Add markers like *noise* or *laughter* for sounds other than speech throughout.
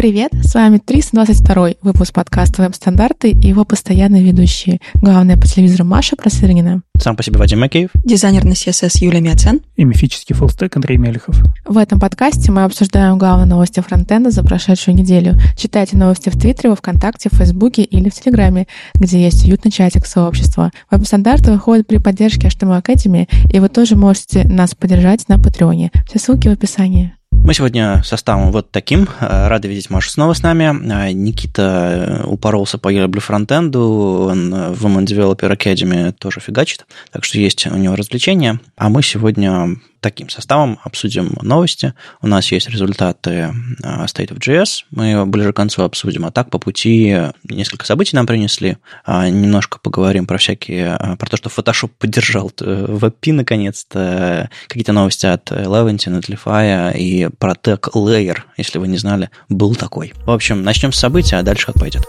Привет, с вами 322 выпуск подкаста «Веб-стандарты» и его постоянные ведущие. Главная по телевизору Маша Просыргина. Сам по себе Вадим Макеев. Дизайнер на CSS Юлия Мяцен. И мифический фуллстек Андрей Мелехов. В этом подкасте мы обсуждаем главные новости фронтенда за прошедшую неделю. Читайте новости в Твиттере, во Вконтакте, в Фейсбуке или в Телеграме, где есть уютный чатик сообщества. Веб-стандарты выходят при поддержке HTML Academy, и вы тоже можете нас поддержать на Патреоне. Все ссылки в описании. Мы сегодня составом вот таким. Э, рады видеть Машу снова с нами. Э, Никита упоролся по Blue фронтенду, он в Women Developer Academy тоже фигачит, так что есть у него развлечения. А мы сегодня таким составом обсудим новости. У нас есть результаты а, State of JS, мы его ближе к концу обсудим. А так по пути несколько событий нам принесли. А, немножко поговорим про всякие, а, про то, что Photoshop поддержал WebP наконец-то, какие-то новости от Eleventy, Netlify и Tech Layer, если вы не знали, был такой. В общем, начнем с события, а дальше как пойдет.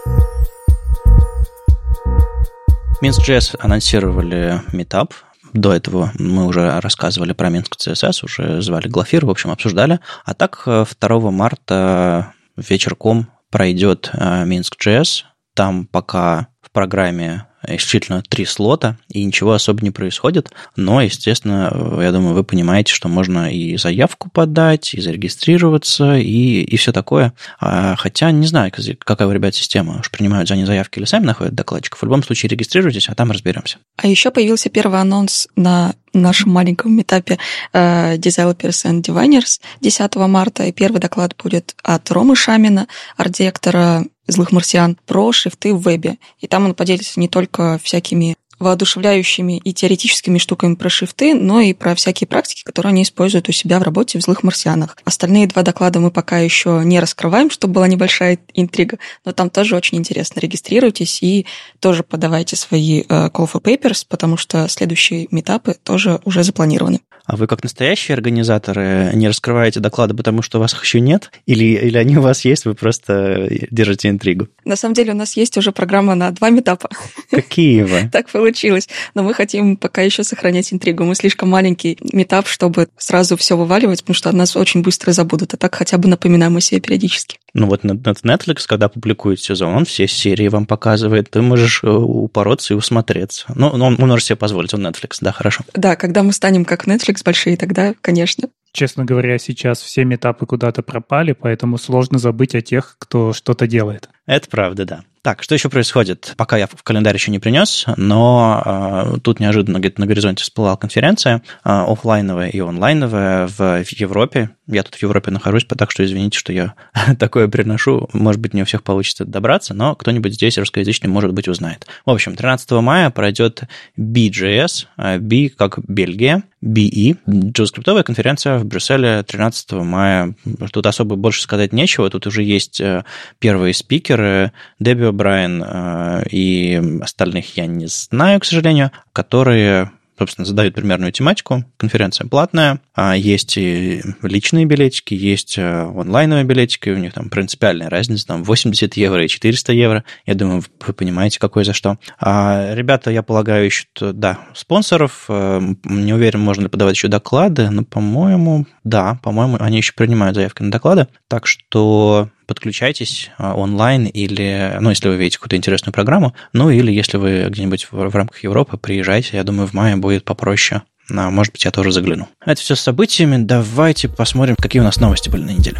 Minsk.js анонсировали метап, до этого мы уже рассказывали про Минск CSS, уже звали Глафир, в общем, обсуждали. А так 2 э, марта вечерком пройдет э, Минск JS. Там пока в программе исключительно три слота, и ничего особо не происходит. Но, естественно, я думаю, вы понимаете, что можно и заявку подать, и зарегистрироваться, и, и все такое. А, хотя не знаю, какая у ребят система. Уж принимают за них заявки или сами находят докладчиков. В любом случае регистрируйтесь, а там разберемся. А еще появился первый анонс на нашем маленьком этапе uh, Developers and Diviners 10 марта, и первый доклад будет от Ромы Шамина, арт-директора злых марсиан про шрифты в вебе. И там он поделится не только всякими воодушевляющими и теоретическими штуками про шрифты, но и про всякие практики, которые они используют у себя в работе в «Злых марсианах». Остальные два доклада мы пока еще не раскрываем, чтобы была небольшая интрига, но там тоже очень интересно. Регистрируйтесь и тоже подавайте свои э, call for papers, потому что следующие метапы тоже уже запланированы. А вы как настоящие организаторы не раскрываете доклады, потому что у вас их еще нет? Или, или они у вас есть, вы просто держите интригу? На самом деле у нас есть уже программа на два метапа. Какие вы? *laughs* Так получилось. Но мы хотим пока еще сохранять интригу. Мы слишком маленький метап, чтобы сразу все вываливать, потому что нас очень быстро забудут. А так хотя бы напоминаем о себе периодически. Ну вот Netflix, когда публикует сезон, он все серии вам показывает. Ты можешь э, упороться и усмотреться. Ну, он, он может себе позволить, он Netflix, да, хорошо. Да, когда мы станем как Netflix большие, тогда, конечно. Честно говоря, сейчас все метапы куда-то пропали, поэтому сложно забыть о тех, кто что-то делает. Это правда, да. Так, что еще происходит? Пока я в календарь еще не принес, но э, тут неожиданно где-то на горизонте всплыла конференция э, офлайновая и онлайновая в, в Европе. Я тут в Европе нахожусь, так что извините, что я *laughs* такое приношу. Может быть, не у всех получится добраться, но кто-нибудь здесь русскоязычный, может быть, узнает. В общем, 13 мая пройдет BJS, B как Бельгия, BE, JavaScript конференция в Брюсселе 13 мая. Тут особо больше сказать нечего, тут уже есть э, первые спикеры, Дебби Брайан э, и остальных я не знаю, к сожалению, которые собственно, задают примерную тематику. Конференция платная, а есть и личные билетики, есть э, онлайновые билетики, у них там принципиальная разница, там 80 евро и 400 евро. Я думаю, вы понимаете, какой за что. А ребята, я полагаю, ищут, да, спонсоров. Э, не уверен, можно ли подавать еще доклады, но, по-моему, да, по-моему, они еще принимают заявки на доклады. Так что подключайтесь а, онлайн или, ну, если вы видите какую-то интересную программу, ну, или если вы где-нибудь в, в рамках Европы, приезжайте, я думаю, в мае будет попроще. А, может быть, я тоже загляну. Это все с событиями. Давайте посмотрим, какие у нас новости были на неделе.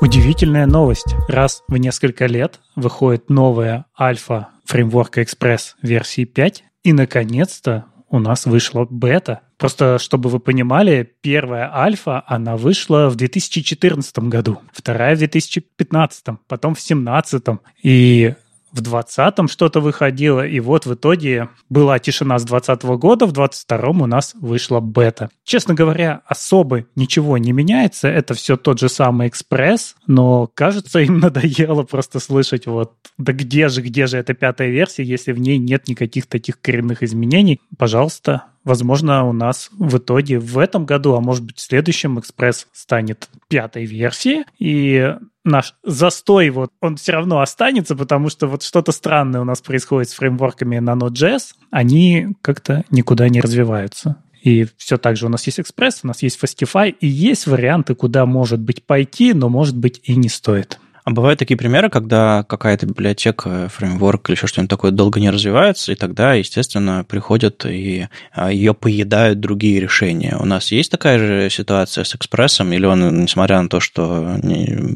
Удивительная новость. Раз в несколько лет выходит новая альфа фреймворка Express версии 5, и, наконец-то, у нас вышла бета. Просто, чтобы вы понимали, первая альфа, она вышла в 2014 году, вторая в 2015, потом в 2017. И в 20-м что-то выходило, и вот в итоге была тишина с 20 -го года, в 22-м у нас вышла бета. Честно говоря, особо ничего не меняется, это все тот же самый экспресс, но кажется, им *laughs* надоело просто слышать вот, да где же, где же эта пятая версия, если в ней нет никаких таких коренных изменений. Пожалуйста, Возможно, у нас в итоге в этом году, а может быть в следующем экспресс станет пятой версией, и наш застой, вот, он все равно останется, потому что вот что-то странное у нас происходит с фреймворками на Node.js, они как-то никуда не развиваются. И все так же у нас есть Express, у нас есть Fastify, и есть варианты, куда может быть пойти, но может быть и не стоит. А бывают такие примеры, когда какая-то библиотека, фреймворк или еще что-нибудь такое долго не развивается, и тогда, естественно, приходят и а, ее поедают другие решения. У нас есть такая же ситуация с экспрессом, или он, несмотря на то, что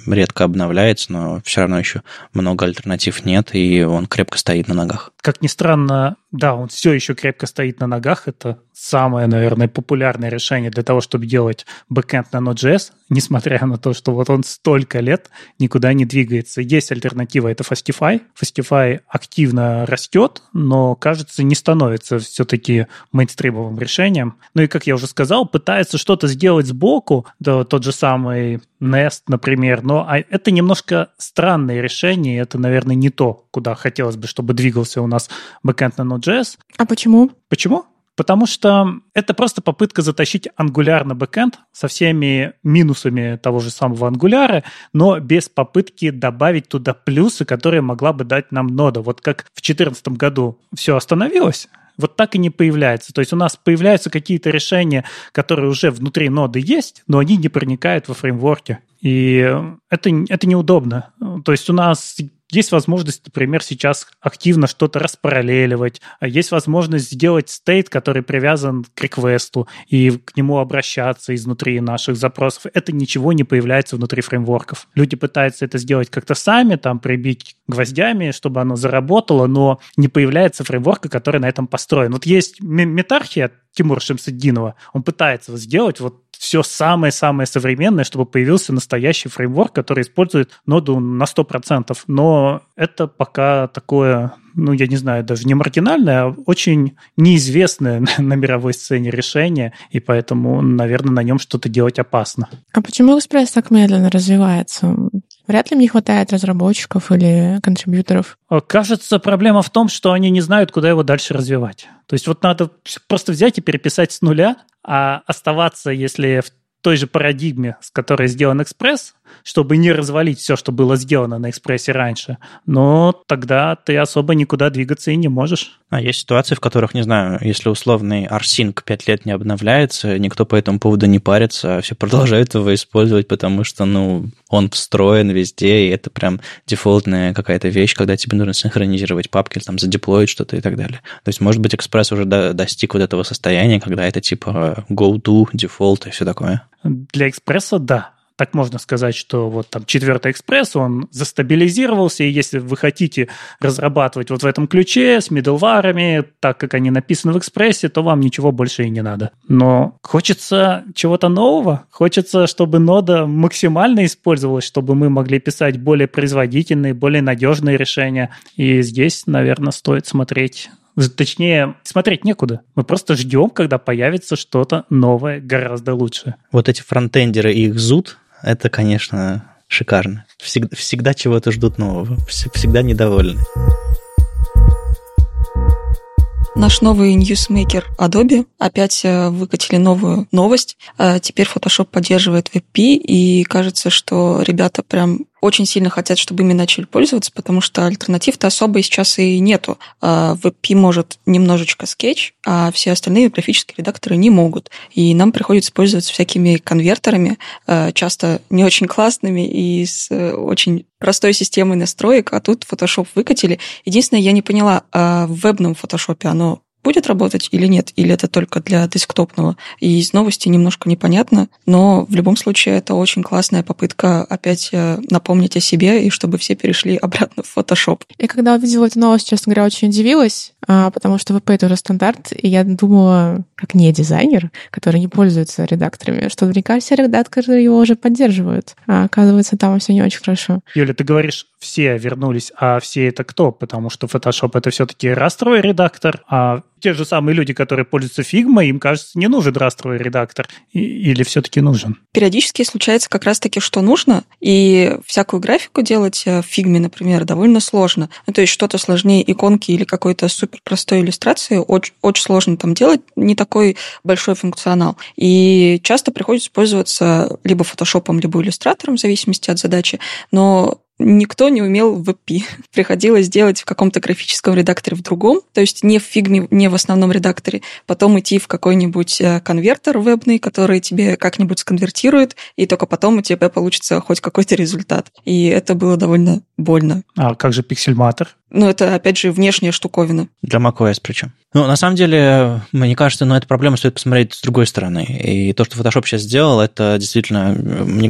редко обновляется, но все равно еще много альтернатив нет, и он крепко стоит на ногах? Как ни странно, да, он все еще крепко стоит на ногах. Это самое, наверное, популярное решение для того, чтобы делать бэкэнд на Node.js, несмотря на то, что вот он столько лет никуда не двигается. Есть альтернатива, это Fastify. Fastify активно растет, но, кажется, не становится все-таки мейнстримовым решением. Ну и, как я уже сказал, пытается что-то сделать сбоку, да, тот же самый Nest, например, но а, это немножко странное решение, это, наверное, не то, куда хотелось бы, чтобы двигался у нас бэкэнд на Node.js. А почему? Почему? Потому что это просто попытка затащить Angular на бэкэнд со всеми минусами того же самого Angular, но без попытки добавить туда плюсы, которые могла бы дать нам нода. Вот как в 2014 году все остановилось, вот так и не появляется. То есть у нас появляются какие-то решения, которые уже внутри ноды есть, но они не проникают во фреймворки. И это, это неудобно. То есть у нас есть возможность, например, сейчас активно что-то распараллеливать. А есть возможность сделать стейт, который привязан к реквесту, и к нему обращаться изнутри наших запросов. Это ничего не появляется внутри фреймворков. Люди пытаются это сделать как-то сами, там, прибить гвоздями, чтобы оно заработало, но не появляется фреймворка, который на этом построен. Вот есть метархия Тимура Шамсаддинова. Он пытается сделать вот все самое-самое современное, чтобы появился настоящий фреймворк, который использует ноду на 100%. Но это пока такое, ну, я не знаю, даже не маргинальное, а очень неизвестное *laughs* на мировой сцене решение, и поэтому, наверное, на нем что-то делать опасно. А почему Express так медленно развивается? Вряд ли мне хватает разработчиков или контрибьюторов. Кажется, проблема в том, что они не знают, куда его дальше развивать. То есть вот надо просто взять и переписать с нуля, а оставаться, если в той же парадигме, с которой сделан экспресс, чтобы не развалить все, что было сделано на экспрессе раньше, но тогда ты особо никуда двигаться и не можешь. А есть ситуации, в которых, не знаю, если условный Rsync 5 лет не обновляется, никто по этому поводу не парится, а все продолжают его использовать, потому что, ну, он встроен везде, и это прям дефолтная какая-то вещь, когда тебе нужно синхронизировать папки, там, задеплоить что-то и так далее. То есть, может быть, экспресс уже достиг вот этого состояния, когда это типа go-to, дефолт и все такое. Для экспресса – да. Так можно сказать, что вот там четвертый экспресс, он застабилизировался, и если вы хотите разрабатывать вот в этом ключе с middleware, так как они написаны в экспрессе, то вам ничего больше и не надо. Но хочется чего-то нового, хочется, чтобы нода максимально использовалась, чтобы мы могли писать более производительные, более надежные решения. И здесь, наверное, стоит смотреть Точнее, смотреть некуда. Мы просто ждем, когда появится что-то новое, гораздо лучше. Вот эти фронтендеры и их зуд, это, конечно, шикарно. Всегда, всегда чего-то ждут нового, всегда недовольны. Наш новый ньюсмейкер Adobe опять э, выкатили новую новость. Э, теперь Photoshop поддерживает WebP, и кажется, что ребята прям очень сильно хотят, чтобы ими начали пользоваться, потому что альтернатив-то особо сейчас и нету. WebP а, может немножечко скетч, а все остальные графические редакторы не могут. И нам приходится пользоваться всякими конвертерами, а, часто не очень классными и с э, очень простой системой настроек, а тут Photoshop выкатили. Единственное, я не поняла, а в вебном Photoshop оно будет работать или нет, или это только для десктопного. И из новости немножко непонятно, но в любом случае это очень классная попытка опять э, напомнить о себе и чтобы все перешли *laughs* обратно в Photoshop. Я когда увидела эту новость, честно говоря, очень удивилась, а, потому что VP это уже стандарт, и я думала, как не дизайнер, который не пользуется редакторами, что наверняка все редакторы его уже поддерживают. А оказывается, там все не очень хорошо. Юля, ты говоришь, все вернулись, а все это кто? Потому что Photoshop это все-таки растровый редактор, а те же самые люди, которые пользуются Figma, им кажется, не нужен растровый редактор. или все-таки нужен? Периодически случается как раз-таки, что нужно, и всякую графику делать э, в Figma, например, довольно сложно. Ну, то есть что-то сложнее иконки или какой-то супер простой иллюстрации очень, очень сложно там делать, не такой большой функционал. И часто приходится пользоваться либо фотошопом, либо иллюстратором, в зависимости от задачи, но никто не умел в WebP. *laughs* Приходилось делать в каком-то графическом редакторе в другом, то есть не в фигме, не в основном редакторе, потом идти в какой-нибудь э, конвертер вебный, который тебе как-нибудь сконвертирует, и только потом у тебя получится хоть какой-то результат. И это было довольно больно. А как же пиксельматор? Ну, это, опять же, внешняя штуковина. Для macOS причем. Ну, на самом деле, мне кажется, ну, эту проблему стоит посмотреть с другой стороны. И то, что Photoshop сейчас сделал, это действительно,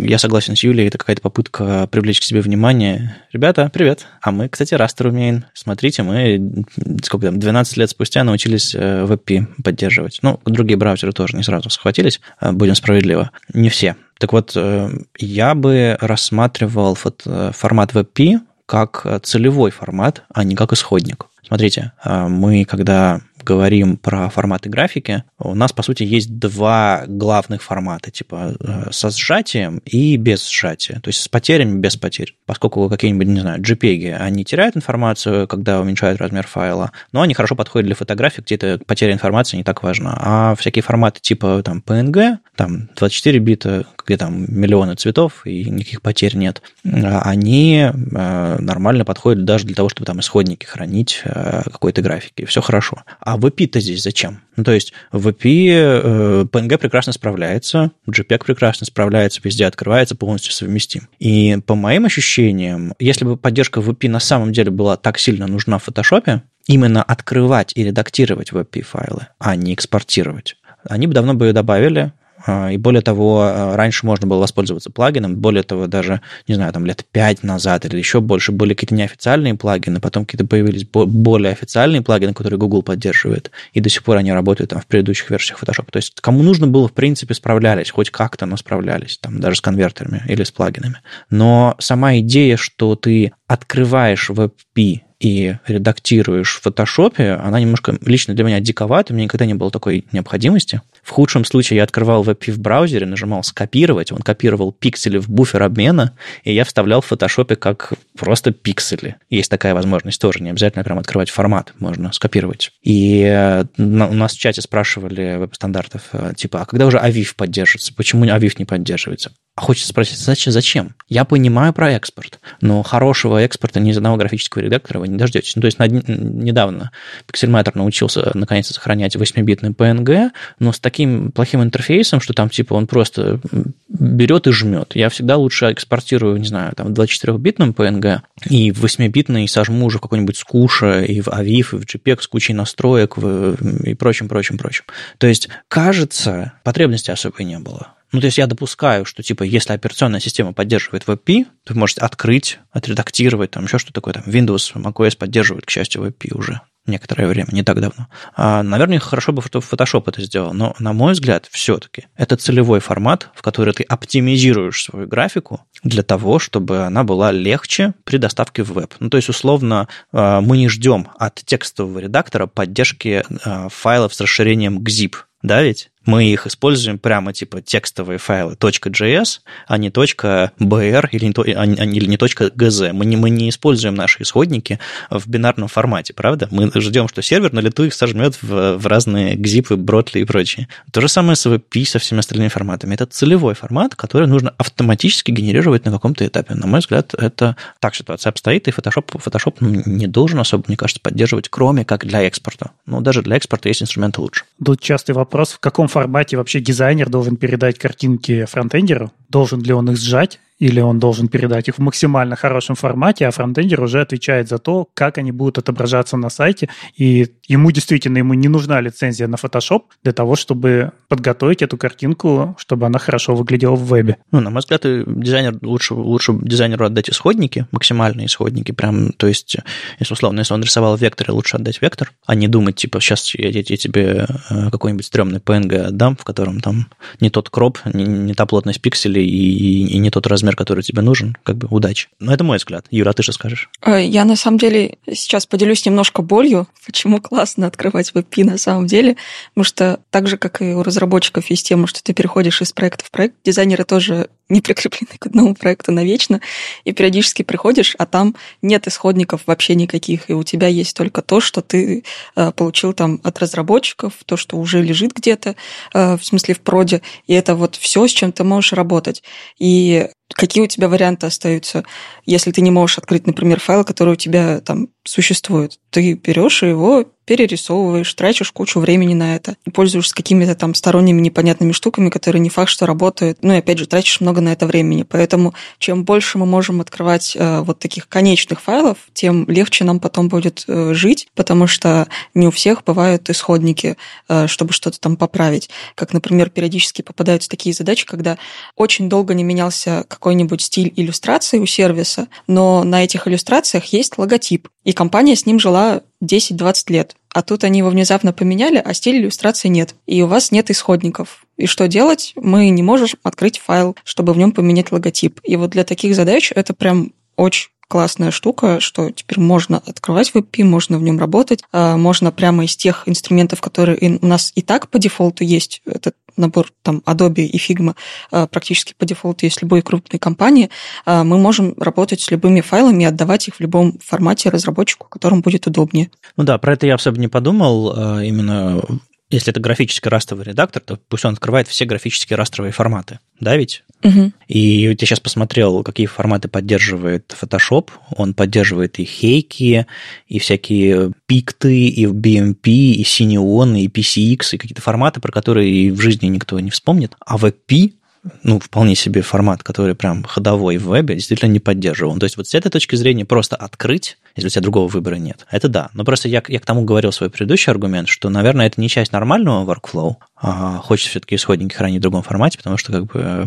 я согласен с Юлей, это какая-то попытка привлечь к себе внимание. Ребята, привет. А мы, кстати, растер умеем. Смотрите, мы, сколько там, 12 лет спустя научились WebP э, поддерживать. Ну, другие браузеры тоже не сразу схватились, э, будем справедливо. Не все. Так вот, э, я бы рассматривал формат WebP как целевой формат, а не как исходник. Смотрите, мы когда говорим про форматы графики, у нас, по сути, есть два главных формата, типа э, со сжатием и без сжатия, то есть с потерями, без потерь. Поскольку какие-нибудь, не знаю, JPEG, они теряют информацию, когда уменьшают размер файла, но они хорошо подходят для фотографий, где эта потеря информации не так важна. А всякие форматы типа там PNG, там 24 бита, где там миллионы цветов и никаких потерь нет, они э, нормально подходят даже для того, чтобы там исходники хранить э, какой-то графики. Все хорошо. А VP-то здесь зачем? Ну, то есть VP, э, PNG прекрасно справляется, JPEG прекрасно справляется, везде открывается, полностью совместим. И по моим ощущениям, если бы поддержка VP на самом деле была так сильно нужна в Photoshop, именно открывать и редактировать VP-файлы, а не экспортировать, они бы давно бы ее добавили, а, и более того, а, раньше можно было воспользоваться плагином, более того, даже, не знаю, там лет пять назад или еще больше были какие-то неофициальные плагины, потом какие-то появились более официальные плагины, которые Google поддерживает, и до сих пор они работают там в предыдущих версиях Photoshop. То есть кому нужно было, в принципе, справлялись, хоть как-то, но справлялись, там даже с конвертерами или с плагинами. Но сама идея, что ты открываешь WebP и редактируешь в фотошопе, она немножко лично для меня диковата, у меня никогда не было такой необходимости. В худшем случае я открывал WebP в браузере, нажимал «Скопировать», он копировал пиксели в буфер обмена, и я вставлял в фотошопе как просто пиксели. Есть такая возможность тоже, не обязательно прям открывать формат, можно скопировать. И э, у нас в чате спрашивали веб-стандартов, э, типа, а когда уже AVIF поддерживается? Почему AVIF не поддерживается? А хочется спросить, зачем? зачем? Я понимаю про экспорт, но хорошего экспорта ни из одного графического редактора вы не дождетесь. Ну, то есть недавно Pixelmator научился наконец-то сохранять 8-битный PNG, но с таким плохим интерфейсом, что там типа он просто берет и жмет. Я всегда лучше экспортирую, не знаю, там 24-битным PNG и в 8-битный сожму уже в какой-нибудь скуша и в AVIF, и в JPEG с кучей настроек в, и прочим, прочим, прочим. То есть, кажется, потребности особой не было. Ну, то есть я допускаю, что, типа, если операционная система поддерживает WebP, то вы можете открыть, отредактировать, там еще что такое, там Windows, macOS поддерживает, к счастью, WebP уже некоторое время, не так давно. А, наверное, хорошо бы Photoshop это сделал, но, на мой взгляд, все-таки это целевой формат, в который ты оптимизируешь свою графику для того, чтобы она была легче при доставке в веб. Ну, то есть, условно, а, мы не ждем от текстового редактора поддержки а, файлов с расширением GZIP, да ведь? Мы их используем прямо типа текстовые файлы .js, а не .br или не, а, или не .gz. Мы не, мы не используем наши исходники в бинарном формате, правда? Мы ждем, что сервер на лету их сожмет в, в разные гзипы, бротли и прочее. То же самое с WebP, со всеми остальными форматами. Это целевой формат, который нужно автоматически генерировать на каком-то этапе. На мой взгляд, это так ситуация обстоит, и Photoshop, Photoshop не должен особо, мне кажется, поддерживать, кроме как для экспорта. Но даже для экспорта есть инструменты лучше. Тут частый вопрос, в каком формате вообще дизайнер должен передать картинки фронтендеру? Должен ли он их сжать? Или он должен передать их в максимально хорошем формате, а фронтендер уже отвечает за то, как они будут отображаться на сайте. И ему действительно ему не нужна лицензия на Photoshop для того, чтобы подготовить эту картинку, чтобы она хорошо выглядела в вебе. Ну, на мой взгляд, дизайнер лучше, лучше дизайнеру отдать исходники, максимальные исходники, прям, то есть, если условно, если он рисовал вектор, лучше отдать вектор, а не думать, типа, сейчас я, я, я тебе э, какой-нибудь стрёмный PNG отдам, в котором там не тот кроп, не, не та плотность пикселей и, и не тот размер размер, который тебе нужен, как бы удачи. Но это мой взгляд. Юра, а ты что скажешь? Э, я на самом деле сейчас поделюсь немножко болью, *laughs* почему классно открывать WebP на самом деле, потому что так же, как и у разработчиков есть тема, что ты переходишь из проекта в проект, дизайнеры тоже *laughs* не прикреплены к одному проекту навечно, и периодически приходишь, а там нет исходников вообще никаких, и у тебя есть только то, что ты э, получил там от разработчиков, то, что уже лежит где-то, э, в смысле в проде, и это вот все, с чем ты можешь работать. И какие у тебя варианты остаются, если ты не можешь открыть, например, файл, который у тебя там существует. Ты берешь его перерисовываешь, тратишь кучу времени на это, пользуешься какими-то там сторонними непонятными штуками, которые не факт, что работают. Ну и опять же, тратишь много на это времени. Поэтому чем больше мы можем открывать э, вот таких конечных файлов, тем легче нам потом будет э, жить, потому что не у всех бывают исходники, э, чтобы что-то там поправить. Как, например, периодически попадаются такие задачи, когда очень долго не менялся какой-нибудь стиль иллюстрации у сервиса, но на этих иллюстрациях есть логотип, и компания с ним жила 10-20 лет. А тут они его внезапно поменяли, а стиль иллюстрации нет. И у вас нет исходников. И что делать? Мы не можем открыть файл, чтобы в нем поменять логотип. И вот для таких задач это прям очень классная штука, что теперь можно открывать WebP, можно в нем работать, а можно прямо из тех инструментов, которые у нас и так по дефолту есть, этот набор там Adobe и Figma а, практически по дефолту есть любой крупной компании, а, мы можем работать с любыми файлами и отдавать их в любом формате разработчику, которому будет удобнее. Ну да, про это я особо не подумал. Именно если это графический растровый редактор, то пусть он открывает все графические растровые форматы, да ведь? Угу. И я сейчас посмотрел, какие форматы поддерживает Photoshop. Он поддерживает и хейки, и всякие пикты, и BMP, и Cineon, и PCX, и какие-то форматы, про которые в жизни никто не вспомнит. А WebP ну, вполне себе формат, который прям ходовой в вебе, действительно не поддерживал. То есть вот с этой точки зрения просто открыть, если у тебя другого выбора нет, это да. Но просто я, я к тому говорил свой предыдущий аргумент, что, наверное, это не часть нормального workflow, а хочется все-таки исходники хранить в другом формате, потому что как бы...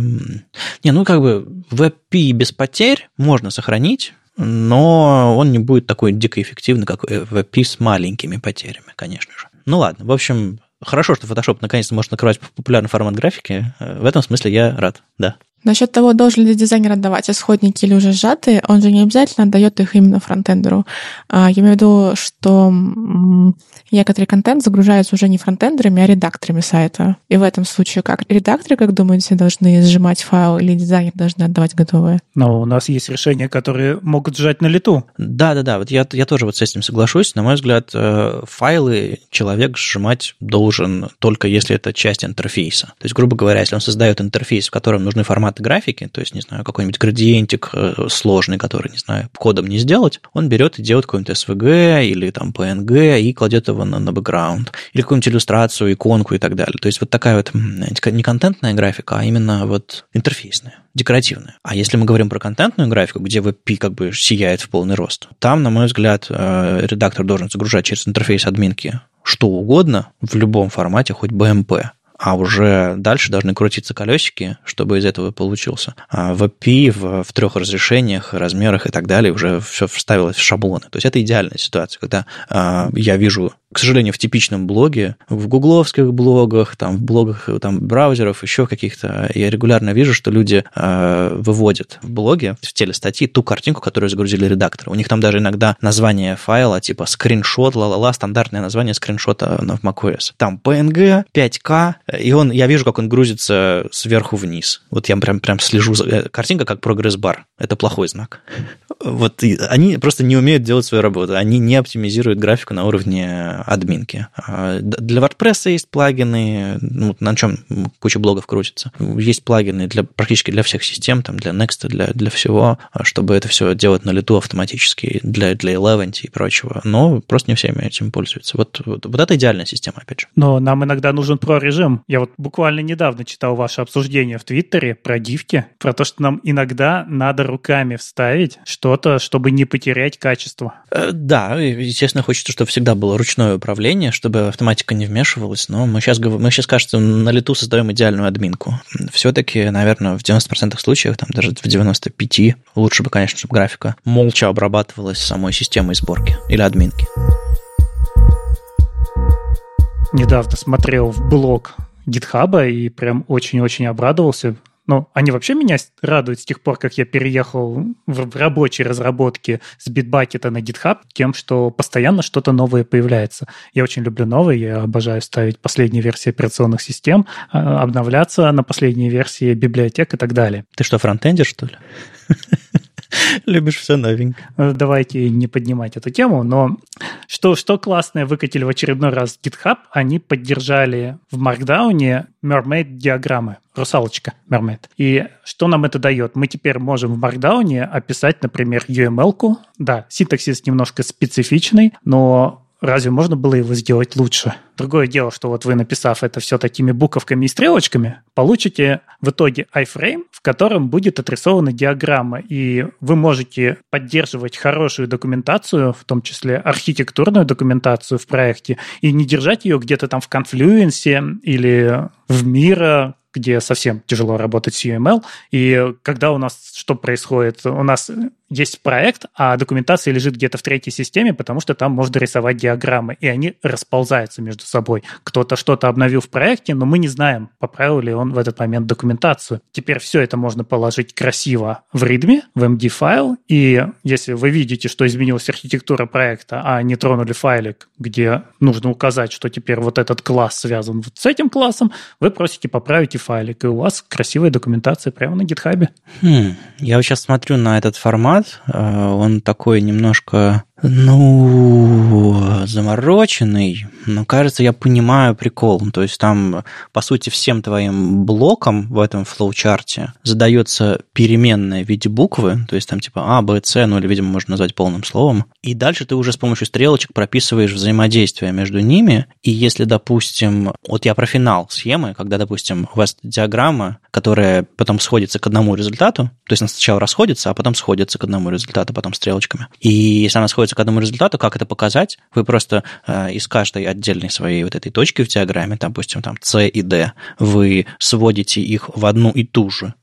Не, ну как бы WebP без потерь можно сохранить, но он не будет такой дико эффективный, как WebP с маленькими потерями, конечно же. Ну ладно, в общем, Хорошо, что Photoshop наконец-то может накрывать популярный формат графики. В этом смысле я рад, да. Насчет того, должен ли дизайнер отдавать исходники или уже сжатые, он же не обязательно отдает их именно фронтендеру. А, я имею в виду, что некоторый контент загружается уже не фронтендерами, а редакторами сайта. И в этом случае как? Редакторы, как думаете, должны сжимать файл или дизайнер должны отдавать готовые? Но у нас есть решения, которые могут сжать на лету. Да-да-да, вот я, я тоже вот с этим соглашусь. На мой взгляд, э, файлы человек сжимать должен только если это часть интерфейса. То есть, грубо говоря, если он создает интерфейс, в котором нужны форматы формат графики, то есть, не знаю, какой-нибудь градиентик э, сложный, который, не знаю, кодом не сделать, он берет и делает какой-нибудь SVG или там PNG и кладет его на, на бэкграунд. Или какую-нибудь иллюстрацию, иконку и так далее. То есть вот такая вот не контентная графика, а именно вот интерфейсная декоративная. А если мы говорим про контентную графику, где WebP как бы сияет в полный рост, там, на мой взгляд, э, редактор должен загружать через интерфейс админки что угодно в любом формате, хоть BMP а уже дальше должны крутиться колесики, чтобы из этого получился. А в API в, в трех разрешениях, размерах и так далее уже все вставилось в шаблоны. То есть это идеальная ситуация, когда э, я вижу к сожалению, в типичном блоге, в гугловских блогах, там, в блогах там, браузеров, еще каких-то, я регулярно вижу, что люди э, выводят в блоге, в теле статьи, ту картинку, которую загрузили редакторы. У них там даже иногда название файла, типа скриншот, ла-ла-ла, стандартное название скриншота в macOS. Там PNG, 5К, и он, я вижу, как он грузится сверху вниз. Вот я прям, прям слежу за... Э, картинка как прогресс-бар. Это плохой знак. *laughs* Вот они просто не умеют делать свою работу. Они не оптимизируют графику на уровне админки. А, для WordPress есть плагины, ну, на чем куча блогов крутится. Есть плагины для, практически для всех систем, там, для Next, для, для всего, а, чтобы это все делать на лету автоматически, для, для Eleven и прочего. Но просто не всеми этим пользуются. Вот, вот, вот это идеальная система, опять же. Но нам иногда нужен про-режим. Я вот буквально недавно читал ваше обсуждение в Твиттере про дивки, про то, что нам иногда надо руками вставить что-то, чтобы не потерять качество. Э, да, естественно, хочется, чтобы всегда было ручное ручное управление, чтобы автоматика не вмешивалась, но мы сейчас, мы сейчас кажется, на лету создаем идеальную админку. Все-таки, наверное, в 90% случаев, там даже в 95% лучше бы, конечно, чтобы графика молча обрабатывалась самой системой сборки или админки. Недавно смотрел в блог гитхаба и прям очень-очень обрадовался. Ну, они вообще меня радуют с тех пор, как я переехал в рабочие разработки с битбакета на GitHub, тем, что постоянно что-то новое появляется. Я очень люблю новые, я обожаю ставить последние версии операционных систем, а, обновляться на последние версии библиотек и так далее. Ты что, фронтендер, что ли? *laughs* Любишь все новенькое. Э, давайте не поднимать эту тему, но что, что классное выкатили в очередной раз GitHub, они поддержали в Markdown Mermaid диаграммы, русалочка Mermaid. И что нам это дает? Мы теперь можем в Markdown описать, например, UML-ку. Да, синтаксис немножко специфичный, но разве можно было его сделать лучше? Другое дело, что вот вы, написав это все такими буковками и стрелочками, получите в итоге iframe, в котором будет отрисована диаграмма, и вы можете поддерживать хорошую документацию, в том числе архитектурную документацию в проекте, и не держать ее где-то там в конфлюенсе или в мира, где совсем тяжело работать с UML. И когда у нас что происходит? У нас есть проект, а документация лежит где-то в третьей системе, потому что там можно рисовать диаграммы, и они расползаются между собой. Кто-то что-то обновил в проекте, но мы не знаем, поправил ли он в этот момент документацию. Теперь все это можно положить красиво в README, в MD-файл, и если вы видите, что изменилась архитектура проекта, а не тронули файлик, где нужно указать, что теперь вот этот класс связан вот с этим классом, вы просите поправить и файлик, и у вас красивая документация прямо на гитхабе. Хм, я сейчас смотрю на этот формат, э, он такой немножко ну, замороченный, но кажется, я понимаю прикол. То есть там, по сути, всем твоим блокам в этом флоучарте задается переменная в виде буквы, то есть там типа А, Б, С, ну или, видимо, можно назвать полным словом. И дальше ты уже с помощью стрелочек прописываешь взаимодействие между ними. И если, допустим, вот я про финал схемы, когда, допустим, у вас диаграмма, которая потом сходится к одному результату, то есть она сначала расходится, а потом сходится к одному результату, потом стрелочками. И если она сходится к одному результату, как это показать? Вы просто э, из каждой отдельной своей вот этой точки в диаграмме, допустим, там C и D, вы сводите их в одну и ту же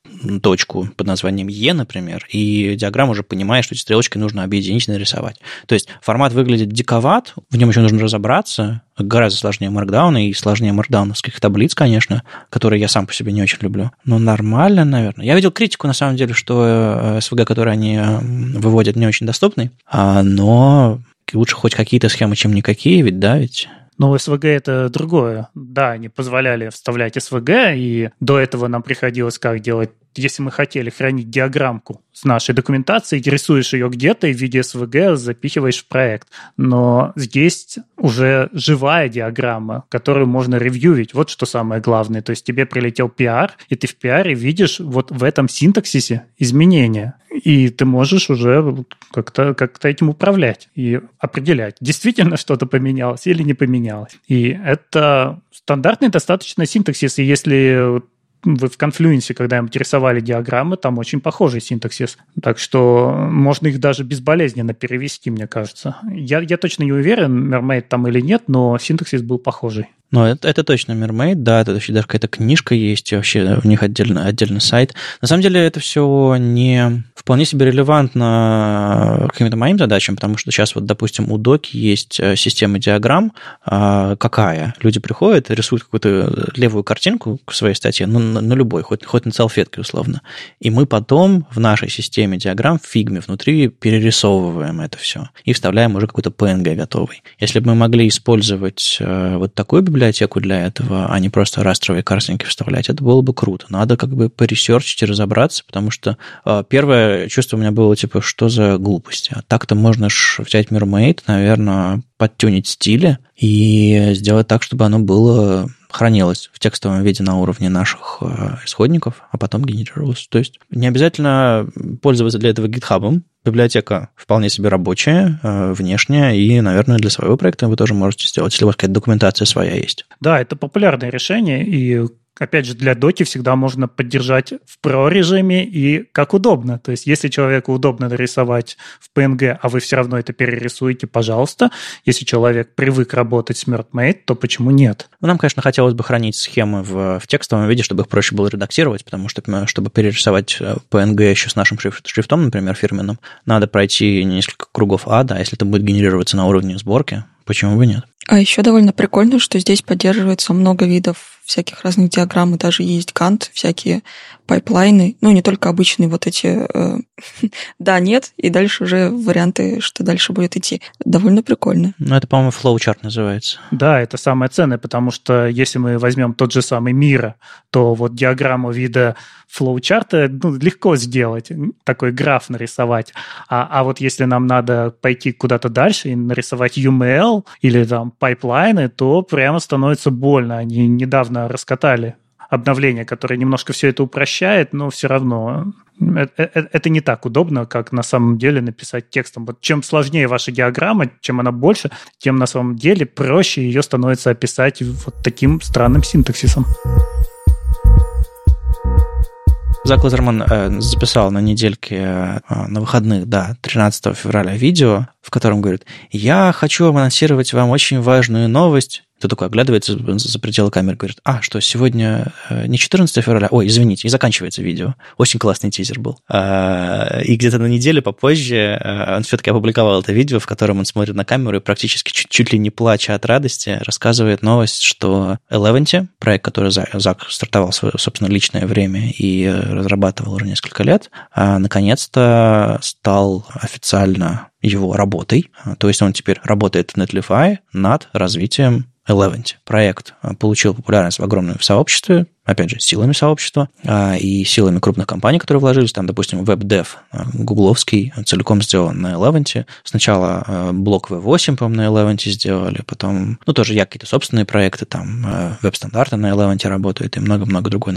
точку под названием E, например, и диаграмма уже понимает, что эти стрелочки нужно объединить и нарисовать. То есть формат выглядит диковат, в нем еще нужно разобраться, гораздо сложнее маркдауна и сложнее маркдауновских таблиц, конечно, которые я сам по себе не очень люблю. Но нормально, наверное. Я видел критику, на самом деле, что SVG, э, который они э, выводят, не очень доступный, а, но лучше хоть какие-то схемы, чем никакие, ведь, да, ведь но SVG это другое. Да, они позволяли вставлять SVG, и до этого нам приходилось как делать если мы хотели хранить диаграммку с нашей документацией, рисуешь ее где-то и в виде SVG запихиваешь в проект. Но здесь уже живая диаграмма, которую можно ревьювить. Вот что самое главное. То есть тебе прилетел PR, и ты в PR видишь вот в этом синтаксисе изменения. И ты можешь уже как-то как этим управлять и определять, действительно что-то поменялось или не поменялось. И это стандартный достаточно синтаксис. И если вы в конфлюенсе, когда-нибудь рисовали диаграммы, там очень похожий синтаксис. Так что можно их даже безболезненно перевести, мне кажется. Я, я точно не уверен, Mermaid там или нет, но синтаксис был похожий. Ну, это, это точно Mermaid, да, это вообще даже какая-то книжка есть, вообще у них отдельно, отдельный сайт. На самом деле это все не вполне себе релевантно каким-то моим задачам, потому что сейчас вот, допустим, у Доки есть э, система диаграмм, а, какая? Люди приходят, рисуют какую-то левую картинку к своей статье, ну, на, на любой, хоть, хоть на салфетке условно, и мы потом в нашей системе диаграмм в фигме внутри перерисовываем это все и вставляем уже какой-то PNG готовый. Если бы мы могли использовать э, вот такую библиотеку, библиотеку для этого, а не просто растровые картинки вставлять, это было бы круто. Надо как бы поресерчить и разобраться, потому что э, первое чувство у меня было, типа, что за глупости. А так-то можно ж взять Mermaid, наверное, подтюнить стили и сделать так, чтобы оно было хранилось в текстовом виде на уровне наших э, исходников, а потом генерировалось. То есть не обязательно пользоваться для этого GitHub, библиотека вполне себе рабочая, э, внешняя, и, наверное, для своего проекта вы тоже можете сделать, если у вас какая-то документация своя есть. Да, это популярное решение, и опять же, для доки всегда можно поддержать в Pro режиме и как удобно. То есть, если человеку удобно нарисовать в PNG, а вы все равно это перерисуете, пожалуйста. Если человек привык работать с MertMate, то почему нет? Ну, нам, конечно, хотелось бы хранить схемы в, в текстовом виде, чтобы их проще было редактировать, потому что, чтобы перерисовать PNG э, еще с нашим шрифтом, например, фирменным, надо пройти несколько кругов ада, а если это будет генерироваться на уровне сборки, почему бы нет? А еще довольно прикольно, что здесь поддерживается много видов всяких разных диаграмм, и даже есть Gantt, всякие пайплайны, ну, не только обычные вот эти э, *laughs* да, нет, и дальше уже варианты, что дальше будет идти. Довольно прикольно. Ну, это, по-моему, flowchart называется. Да, это самое ценное, потому что если мы возьмем тот же самый Miro, то вот диаграмму вида flowchart а ну, легко сделать, такой граф нарисовать. А, а вот если нам надо пойти куда-то дальше и нарисовать UML или там пайплайны, то прямо становится больно. Они недавно раскатали обновление, которое немножко все это упрощает, но все равно это, это, это не так удобно, как на самом деле написать текстом. Вот чем сложнее ваша диаграмма, чем она больше, тем на самом деле проще ее становится описать вот таким странным синтаксисом. Зак Лазерман э, записал на недельке э, на выходных, да, 13 февраля видео, в котором говорит, я хочу анонсировать вам очень важную новость, кто такой оглядывается за пределы камеры, говорит, а, что, сегодня э, не 14 февраля, ой, извините, и заканчивается видео. Очень классный тизер был. А, и где-то на неделю попозже э, он все-таки опубликовал это видео, в котором он смотрит на камеру и практически чуть, чуть ли не плача от радости рассказывает новость, что Eleventy, проект, который Зак стартовал в свое, собственно, личное время и э, разрабатывал уже несколько лет, наконец-то стал официально его работой. То есть он теперь работает в Netlify над развитием Eleventy. Проект получил популярность в огромном сообществе, опять же, силами сообщества а, и силами крупных компаний, которые вложились. Там, допустим, WebDev а, гугловский целиком сделан на Eleventy. Сначала а, блок V8, по-моему, на Eleventy сделали, потом, ну, тоже я какие-то собственные проекты, там, веб-стандарты на Eleventy работают и много-много другой.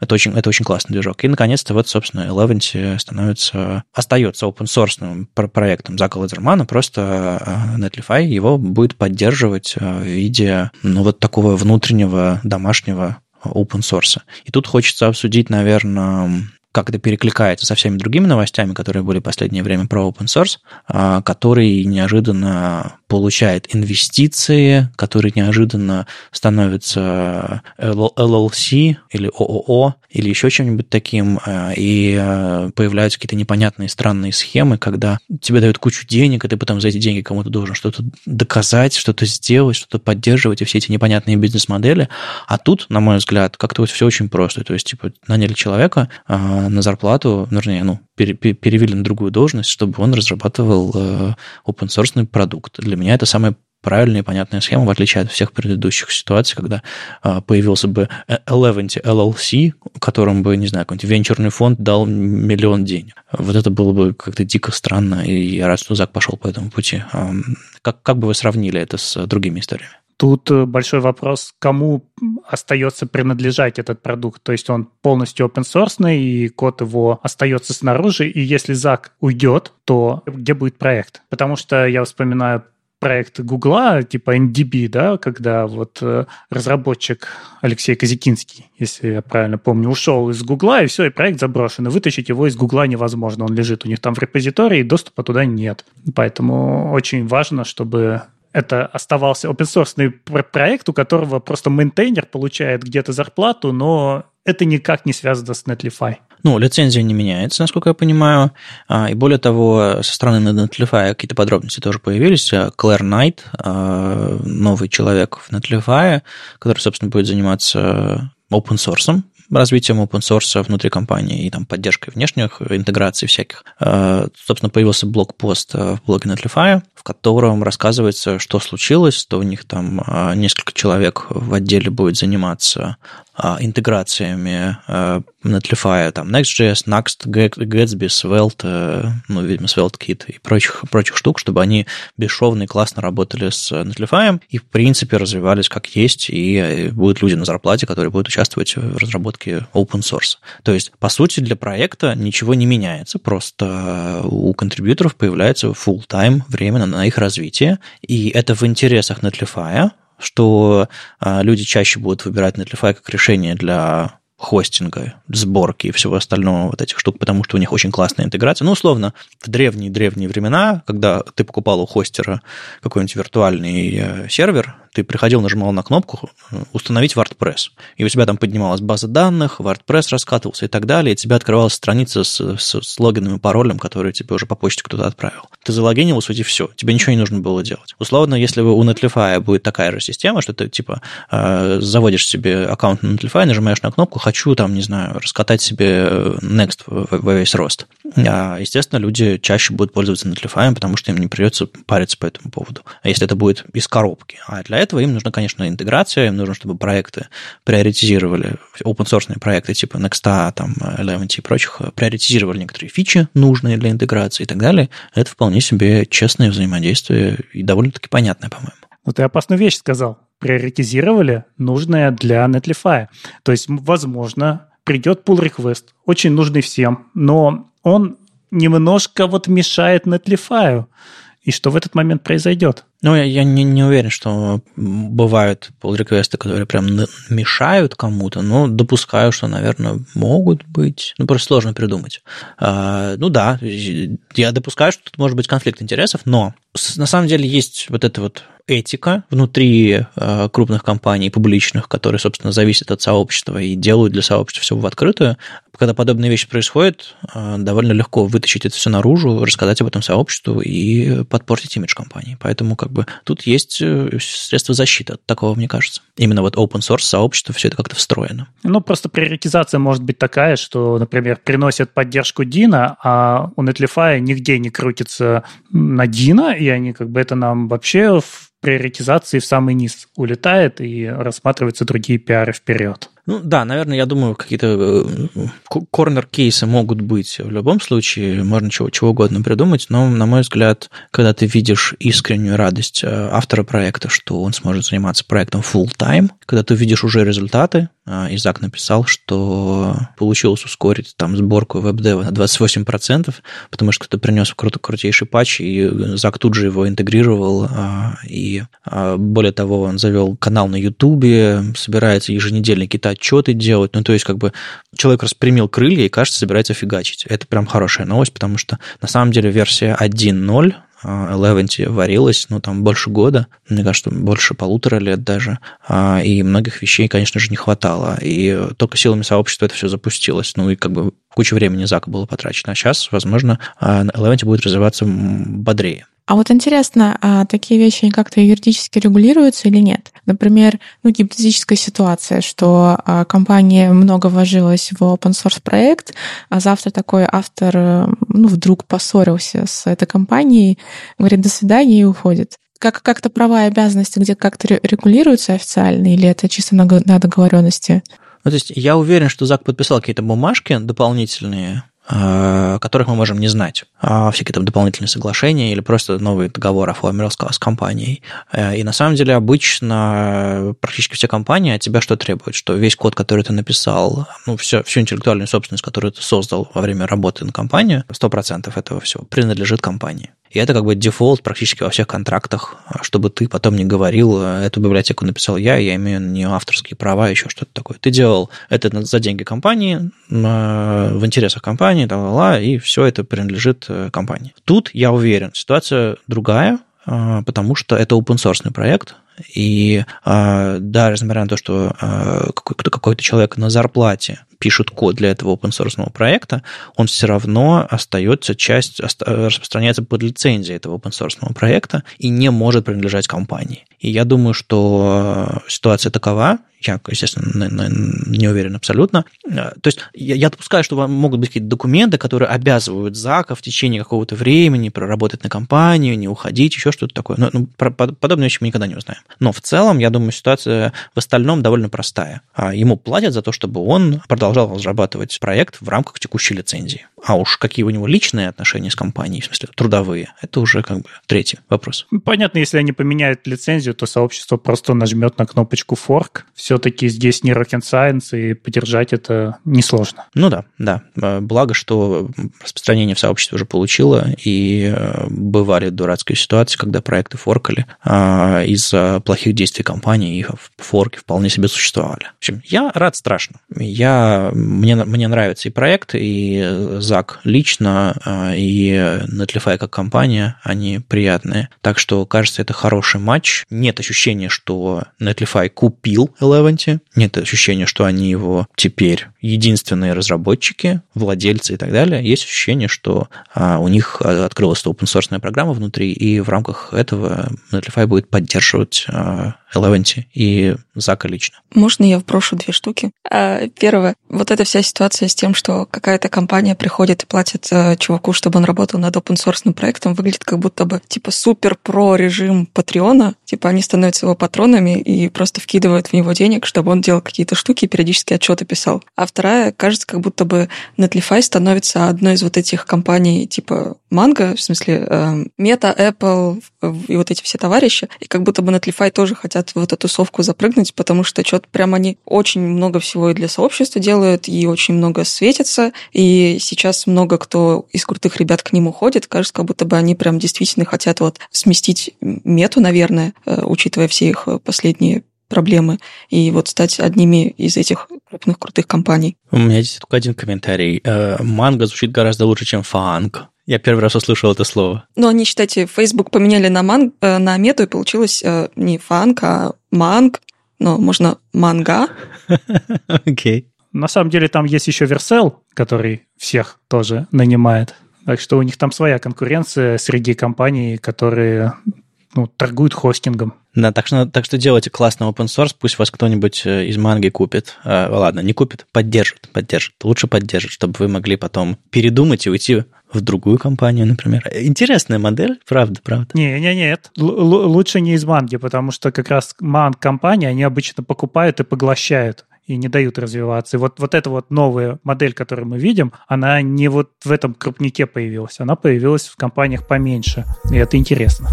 Это очень, это очень классный движок. И, наконец-то, вот, собственно, Eleventy становится, остается open-source проектом Зака Лазермана, просто Netlify его будет поддерживать в виде, ну, вот такого внутреннего домашнего open source. И тут хочется обсудить, наверное, как это перекликается со всеми другими новостями, которые были в последнее время про open source, а, который неожиданно получает инвестиции, который неожиданно становится LLC или ООО или еще чем-нибудь таким, а, и а, появляются какие-то непонятные странные схемы, когда тебе дают кучу денег, и ты потом за эти деньги кому-то должен что-то доказать, что-то сделать, что-то поддерживать, и все эти непонятные бизнес-модели. А тут, на мой взгляд, как-то вот все очень просто. То есть, типа, наняли человека, на зарплату, вернее, ну, перевели на другую должность, чтобы он разрабатывал э, open source продукт. Для меня это самая правильная и понятная схема, в отличие от всех предыдущих ситуаций, когда э, появился бы Eleventy LLC, которым бы, не знаю, какой-нибудь венчурный фонд дал миллион денег. Вот это было бы как-то дико странно, и я рад, что Зак пошел по этому пути. Как, как бы вы сравнили это с другими историями? Тут э, большой вопрос, кому остается принадлежать этот продукт. То есть он полностью open source, и код его остается снаружи, и если Зак уйдет, то где будет проект? Потому что я вспоминаю проект Гугла, типа NDB, да, когда вот э, разработчик Алексей Казикинский, если я правильно помню, ушел из Гугла, и все, и проект заброшен, и вытащить его из Гугла невозможно, он лежит у них там в репозитории, и доступа туда нет. Поэтому очень важно, чтобы это оставался open source проект, у которого просто мейнтейнер получает где-то зарплату, но это никак не связано с Netlify. Ну, лицензия не меняется, насколько я понимаю. А, и более того, со стороны Netlify какие-то подробности тоже появились. Клэр Найт, а, новый человек в Netlify, который, собственно, будет заниматься open source, развитием open source внутри компании и там поддержкой внешних интеграций всяких. А, собственно, появился блог-пост в блоге Netlify, в котором рассказывается, что случилось, то у них там несколько человек в отделе будет заниматься интеграциями Netlify, там Next.js, Next, Gatsby, Svelte, э, ну, видимо, SvelteKit и прочих, прочих штук, чтобы они бесшовно и классно работали с Netlify и, в принципе, развивались как есть, и э, будут люди на зарплате, которые будут участвовать в разработке open source. То есть, по сути, для проекта ничего не меняется, просто у контрибьюторов появляется full-time время на их развитие, и это в интересах Netlify, что люди чаще будут выбирать Netlify как решение для хостинга, сборки и всего остального вот этих штук, потому что у них очень классная интеграция. Ну, условно, в древние-древние времена, когда ты покупал у хостера какой-нибудь виртуальный э, сервер, ты приходил, нажимал на кнопку «Установить WordPress», и у тебя там поднималась база данных, WordPress раскатывался и так далее, и тебе открывалась страница с, с, с логином и паролем, который тебе уже по почте кто-то отправил. Ты залогинился, и все, тебе ничего не нужно было делать. Условно, если у Netlify будет такая же система, что ты, типа, э, заводишь себе аккаунт на Netlify, нажимаешь на кнопку «Хочу, там, не знаю, раскатать себе Next во весь рост». А, естественно, люди чаще будут пользоваться Netlify, потому что им не придется париться по этому поводу. А если это будет из коробки. А для этого им нужна, конечно, интеграция, им нужно, чтобы проекты приоритизировали, open-source проекты типа Next, там, Eleven и прочих, приоритизировали некоторые фичи, нужные для интеграции и так далее. Это вполне себе честное взаимодействие и довольно-таки понятное, по-моему. Ну, ты опасную вещь сказал. Приоритизировали нужное для Netlify. То есть, возможно, придет pull request, очень нужный всем, но он немножко вот мешает Netlify. И что в этот момент произойдет? Ну, я, я не, не уверен, что бывают pull реквесты которые прям мешают кому-то, но допускаю, что, наверное, могут быть. Ну, просто сложно придумать. А, ну да, я допускаю, что тут может быть конфликт интересов, но на самом деле есть вот это вот этика внутри э, крупных компаний публичных, которые, собственно, зависят от сообщества и делают для сообщества все в открытую. Когда подобные вещи происходят, э, довольно легко вытащить это все наружу, рассказать об этом сообществу и подпортить имидж компании. Поэтому как бы тут есть э, средства защиты от такого, мне кажется. Именно вот open source сообщество, все это как-то встроено. Ну, просто приоритизация может быть такая, что, например, приносят поддержку Дина, а у Netlify нигде не крутится на Дина, и они как бы это нам вообще в приоритизации в самый низ улетает и рассматриваются другие пиары вперед. Ну да, наверное, я думаю, какие-то корнер-кейсы могут быть в любом случае, можно чего, чего угодно придумать, но, на мой взгляд, когда ты видишь искреннюю радость э, автора проекта, что он сможет заниматься проектом full-time, когда ты видишь уже результаты, э, Изак написал, что получилось ускорить там сборку веб-дева на 28%, потому что кто-то принес крут крутейший патч, и Зак тут же его интегрировал, э, и более того, он завел канал на Ютубе, собирается еженедельно какие-то отчеты делать. Ну, то есть, как бы человек распрямил крылья и, кажется, собирается фигачить. Это прям хорошая новость, потому что на самом деле версия 1.0 Eleventy а, варилась, ну, там, больше года, мне кажется, больше полутора лет даже, а, и многих вещей, конечно же, не хватало, и только силами сообщества это все запустилось, ну, и как бы куча времени Зака было потрачено, а сейчас, возможно, Eleventy будет развиваться бодрее. А вот интересно, а такие вещи как-то юридически регулируются или нет? Например, ну, гипотетическая ситуация, что а, компания много вложилась в open source проект, а завтра такой автор ну, вдруг поссорился с этой компанией, говорит «до свидания» и уходит. Как, как-то права и обязанности где-то как-то регулируются официально, или это чисто на, на договоренности? Ну, то есть я уверен, что Зак подписал какие-то бумажки дополнительные, Э, которых мы можем не знать. А всякие там дополнительные соглашения или просто новый договор оформил с компанией. Э, и на самом деле обычно практически все компании от тебя что требуют? Что весь код, который ты написал, ну, все, всю интеллектуальную собственность, которую ты создал во время работы на компанию, 100% этого всего принадлежит компании. И это как бы дефолт практически во всех контрактах, чтобы ты потом не говорил, эту библиотеку написал я, я имею на нее авторские права, еще что-то такое. Ты делал это за деньги компании, в интересах компании, и все это принадлежит э, компании. Тут, я уверен, ситуация другая, потому что это open source проект, и а, да, несмотря на то, что какой-то человек на зарплате пишет код для этого open source проекта, он все равно остается часть, распространяется под лицензией этого open source проекта и не может принадлежать компании. И я думаю, что ситуация такова, я, естественно, не уверен абсолютно. То есть я допускаю, что могут быть какие-то документы, которые обязывают ЗАКа в течение какого-то времени проработать на компанию, не уходить, еще что-то такое. Но ну, подобные вещи мы никогда не узнаем. Но в целом, я думаю, ситуация в остальном довольно простая. А ему платят за то, чтобы он продолжал продолжал разрабатывать проект в рамках текущей лицензии. А уж какие у него личные отношения с компанией, в смысле трудовые, это уже как бы третий вопрос. Понятно, если они поменяют лицензию, то сообщество просто нажмет на кнопочку fork. Все-таки здесь не rocket science, и поддержать это несложно. Ну да, да. Э, благо, что распространение в сообществе уже получило, и э, бывали дурацкие ситуации, когда проекты форкали а, из-за плохих действий компании, и форки вполне себе существовали. В общем, я рад страшно. Я, мне, мне нравится и проект, и Зак лично, а, и Netlify как компания, они приятные. Так что, кажется, это хороший матч. Нет ощущения, что Netlify купил Eleventy, нет ощущения, что они его теперь единственные разработчики, владельцы и так далее. Есть ощущение, что а, у них открылась open source программа внутри, и в рамках этого Netlify будет поддерживать а, Eleventy и Зака лично. Можно я вброшу две штуки? А, первое. Вот эта вся ситуация с тем, что какая-то компания приходит и платит э, чуваку, чтобы он работал над open source проектом, выглядит как будто бы типа супер про режим Патреона. Типа они становятся его патронами и просто вкидывают в него денег, чтобы он делал какие-то штуки и периодически отчеты писал. А вторая, кажется, как будто бы Netlify становится одной из вот этих компаний типа Mango, в смысле э, Apple и вот эти все товарищи. И как будто бы Netlify тоже хотят в эту тусовку запрыгнуть, потому что что-то прям они очень много всего и для сообщества делают, и очень много светятся, и сейчас много кто из крутых ребят к ним уходит. Кажется, как будто бы они прям действительно хотят вот сместить мету, наверное, э, учитывая все их последние проблемы, и вот стать одними из этих крупных крутых компаний. У меня есть только один комментарий. Э, манго звучит гораздо лучше, чем фанк. Я первый раз услышал это слово. Но они, считайте, Facebook поменяли на, ман, э, на мету, и получилось не фанк, а манг. Но можно манга. *laughs* Окей. На самом деле там есть еще Версел, который всех тоже нанимает. Так что у них там своя конкуренция среди компаний, которые ну, торгуют хостингом. Да, так что, так что делайте классный open source, пусть вас кто-нибудь э, из манги купит. А, ладно, не купит, поддержит, поддержит. Лучше поддержит, чтобы вы могли потом передумать и уйти в другую компанию, например. Интересная модель, правда, правда. Не, не, нет, лучше не из манги, потому что как раз манг-компании, они обычно покупают и поглощают и не дают развиваться. И вот, вот эта вот новая модель, которую мы видим, она не вот в этом крупнике появилась, она появилась в компаниях поменьше. И это интересно.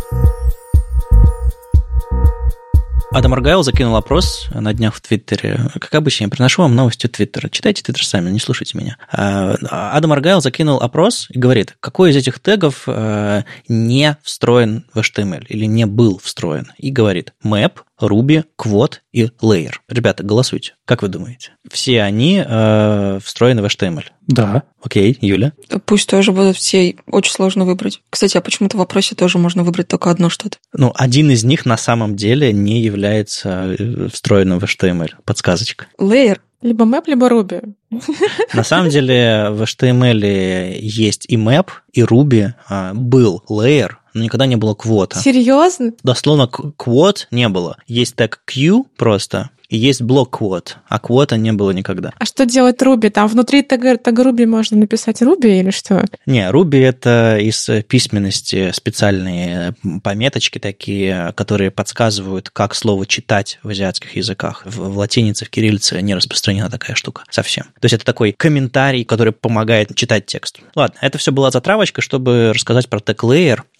Адам Аргайл закинул опрос на днях в Твиттере. Как обычно, я приношу вам новости Твиттера. Читайте Твиттер сами, не слушайте меня. А, Адам Аргайл закинул опрос и говорит, какой из этих тегов э, не встроен в HTML или не был встроен. И говорит, map, Ruby, Quad и Layer. Ребята, голосуйте. Как вы думаете? Все они э, встроены в HTML? Да. Окей, Юля? Пусть тоже будут все. Очень сложно выбрать. Кстати, а почему-то в вопросе тоже можно выбрать только одно что-то. Ну, один из них на самом деле не является э, встроенным в HTML. Подсказочка. Layer. Либо map, либо Ruby. На самом деле в HTML есть и map, и Ruby. А, был layer, но никогда не было квота. Серьезно? Дословно квот не было. Есть тег Q просто, и есть блок квот, а квота не было никогда. А что делать Ruby? Там внутри тега, тега Ruby можно написать Ruby или что? Не, Ruby это из письменности специальные пометочки такие, которые подсказывают, как слово читать в азиатских языках. В, в латинице, в кириллице не распространена такая штука совсем. То есть это такой комментарий, который помогает читать текст. Ладно, это все была затравочка, чтобы рассказать про тег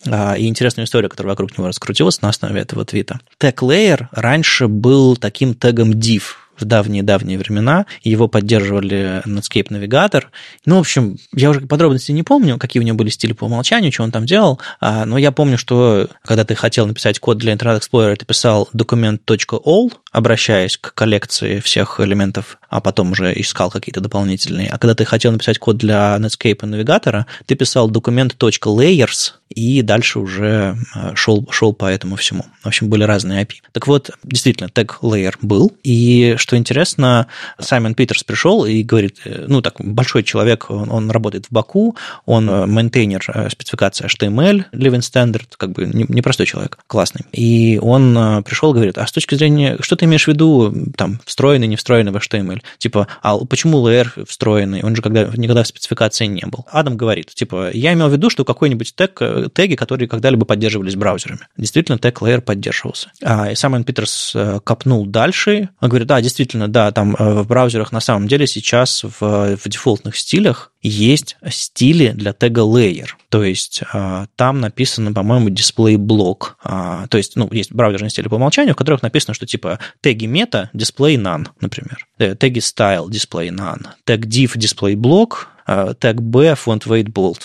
и интересную историю, которая вокруг него раскрутилась на основе этого твита. Тег layer раньше был таким тег тегом div в давние-давние времена. Его поддерживали Netscape Navigator. Ну, в общем, я уже подробности не помню, какие у него были стили по умолчанию, что он там делал, а, но я помню, что когда ты хотел написать код для Internet Explorer, ты писал document.all, обращаясь к коллекции всех элементов, а потом уже искал какие-то дополнительные. А когда ты хотел написать код для Netscape навигатора, ты писал document.layers, и дальше уже э, шел, шел по этому всему. В общем, были разные API. Так вот, действительно, тег layer был, и что интересно, Саймон Питерс пришел и говорит, э, ну, так, большой человек, он, он работает в Bocoup, он э, мейнтейнер спецификации HTML, Living Standard, как бы непростой не человек, классный. И он пришел и говорит, а с точки зрения, что ты имеешь в виду, там, встроенный, не встроенный в HTML? HTML. Типа, а почему layer встроенный? Он же когда, никогда в спецификации не был. Адам говорит, типа, я имел в виду, что какой-нибудь тег, э, теги, которые когда-либо поддерживались браузерами. Действительно, тег layer поддерживался. А, и Саймон Питерс э, копнул дальше. Он говорит, да, действительно, да, там в браузерах на самом деле сейчас в, в дефолтных стилях есть стили для тега layer. То есть а, там написано, по-моему, display block. А, то есть, ну, есть браузерные стили по умолчанию, в которых написано, что типа теги мета display none, например. Э, теги style display none. Тег div display блок, а, тег b font weight bold.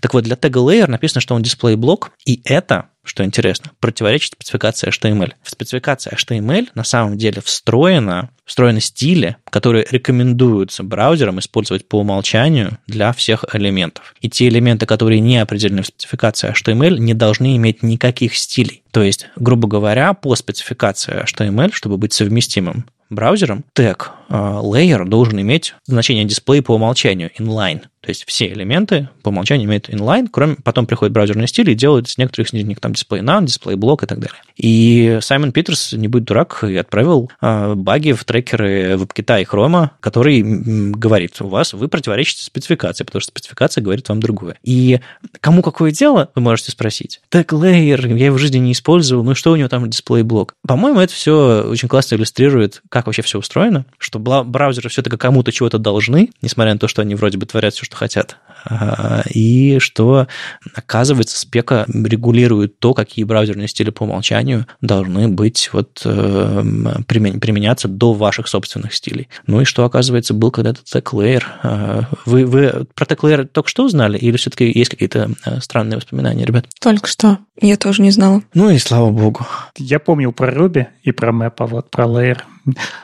Так вот, для тега layer написано, что он display блок, и это что интересно, противоречит спецификации HTML. В спецификации HTML на самом деле встроено, встроены стили, которые рекомендуются браузерам использовать по умолчанию для всех элементов. И те элементы, которые не определены в спецификации HTML, не должны иметь никаких стилей. То есть, грубо говоря, по спецификации HTML, чтобы быть совместимым браузером, тег layer должен иметь значение дисплей по умолчанию, inline. То есть все элементы по умолчанию имеют inline, кроме потом приходит браузерный стиль и делает с некоторых из них там дисплей none, дисплей блок и так далее. И Саймон Питерс, не будет дурак, и отправил uh, баги в трекеры WebKit и Chrome, который говорит, у вас вы противоречите спецификации, потому что спецификация говорит вам другое. И кому какое дело, вы можете спросить. Тег layer, я его в жизни не использовал, ну что у него там дисплей блок? По-моему, это все очень классно иллюстрирует, как вообще все устроено, что браузеры все-таки кому-то чего-то должны, несмотря на то, что они вроде бы творят все, что хотят, а, и что, оказывается, спека регулирует то, какие браузерные стили по умолчанию должны быть вот э, применяться до ваших собственных стилей. Ну и что, оказывается, был когда-то TechLayer. А, вы, вы про TechLayer только что узнали или все-таки есть какие-то э, странные воспоминания, ребят? Только что. Я тоже не знала. Ну и слава богу. Я помнил про Ruby и про Map, а вот про Layer.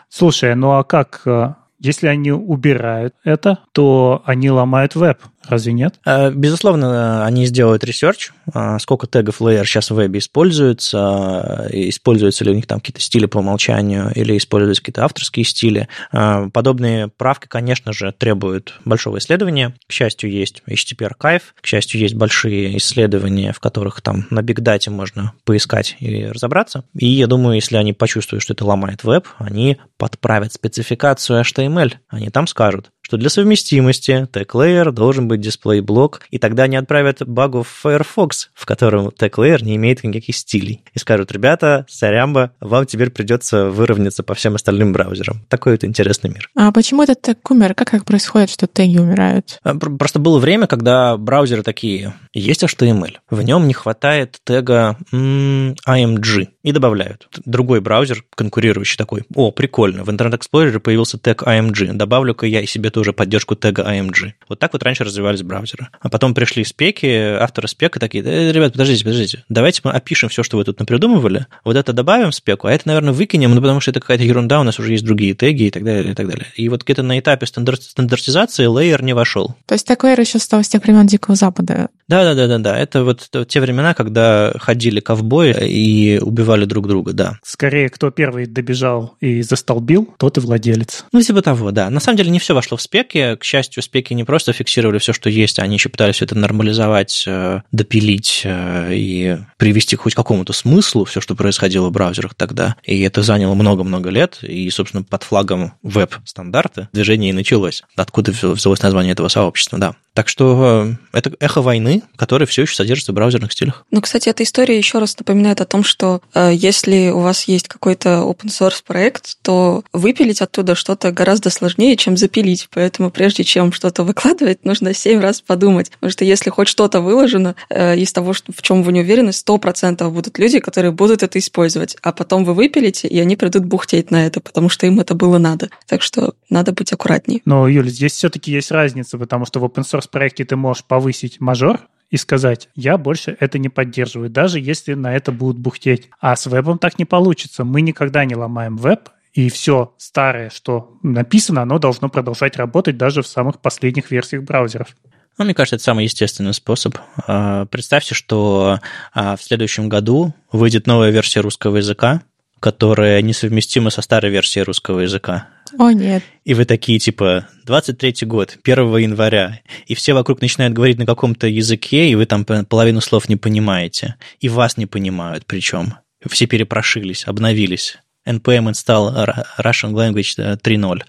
Слушай, ну а как э, если они убирают это, то они ломают веб. Разве нет? Э, безусловно, они сделают research, э, сколько тегов Layer сейчас в вебе используется, э, используются ли у них там какие-то стили по умолчанию или используются какие-то авторские стили. Подобные правки, конечно же, требуют большого исследования. К счастью, есть HTTP Archive, к счастью, есть большие исследования, в которых там на Big Data можно поискать и разобраться. И я думаю, если они почувствуют, что это ломает веб, они подправят спецификацию HTML. Они там скажут, что для совместимости тег layer должен быть display block, и тогда они отправят багу в Firefox, в котором тег layer не имеет никаких стилей. И скажут, ребята, сорямба, вам теперь придется выровняться по всем остальным браузерам. Такой вот интересный мир. А почему этот тег умер? Как так происходит, что теги умирают? А, просто было время, когда браузеры такие, есть HTML, в нем не хватает тега IMG, и добавляют. Другой браузер, конкурирующий такой, о, прикольно, в Internet Explorer появился тег IMG, добавлю-ка я и себе тоже поддержку тега IMG. Вот так вот раньше развивались браузеры. А потом пришли спеки, авторы спека такие, э, ребят, подождите, подождите, давайте мы опишем все, что вы тут напридумывали, вот это добавим в спеку, а это, наверное, выкинем, ну, потому что это какая-то ерунда, у нас уже есть другие теги и так далее, и так далее. И вот где-то на этапе стандарт, стандартизации лейер не вошел. То есть такой еще стал с тех времен Дикого Запада. Да-да-да-да, это вот те времена, когда ходили ковбои и убивали друг друга, да. Скорее, кто первый добежал и застолбил, тот и владелец. Ну, типа того, да. На самом деле не все вошло в спеки. К счастью, спеки не просто фиксировали все, что есть, они еще пытались это нормализовать, э, допилить э, и привести к хоть какому-то смыслу все, что происходило в браузерах тогда. И это заняло много-много лет. И, собственно, под флагом веб-стандарта движение и началось. Откуда взялось название этого сообщества, да. Так что э, это эхо войны, которое все еще содержится в браузерных стилях. Ну, кстати, эта история еще раз напоминает о том, что э, если у вас есть какой-то open source проект, то выпилить оттуда что-то гораздо сложнее, чем запилить. Поэтому прежде чем что-то выкладывать, нужно семь раз подумать. Потому что если хоть что-то выложено э, из того, что, в чем вы не уверены, сто процентов будут люди, которые будут это использовать. А потом вы выпилите, и они придут бухтеть на это, потому что им это было надо. Так что надо быть аккуратнее. Но, Юля, здесь все-таки есть разница, потому что в open source проекте ты можешь повысить мажор и сказать, я больше это не поддерживаю, даже если на это будут бухтеть. А с вебом так не получится. Мы никогда не ломаем веб, и все старое, что написано, оно должно продолжать работать даже в самых последних версиях браузеров. Ну, мне кажется, это самый естественный способ. А, представьте, что а, в следующем году выйдет новая версия русского языка, которая несовместима со старой версией русского языка. О, нет. И вы такие, типа, 23-й год, 1 января, и все вокруг начинают говорить на каком-то языке, и вы там половину слов не понимаете. И вас не понимают причем. Все перепрошились, обновились. NPM install Russian Language 3.0.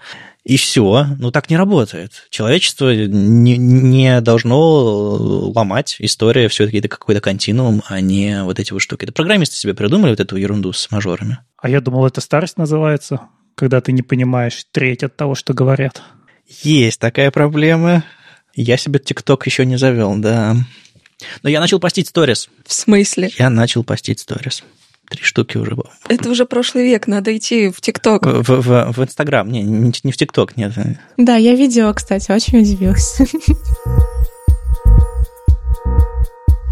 и все. Ну, так не работает. Человечество не, не должно ломать. История все-таки это какой-то континуум, а не вот эти вот штуки. Это программисты себе придумали вот эту ерунду с мажорами. А я думал, это старость называется, когда ты не понимаешь треть от того, что говорят. Есть такая проблема. Я себе ТикТок еще не завел, да. Но я начал постить сторис. В смысле? Я начал постить сторис. Три штуки уже было. Это уже прошлый век, надо идти в ТикТок. В, в, в Инстаграм, не, не, не в ТикТок, нет. Да, я видела, кстати, очень удивилась.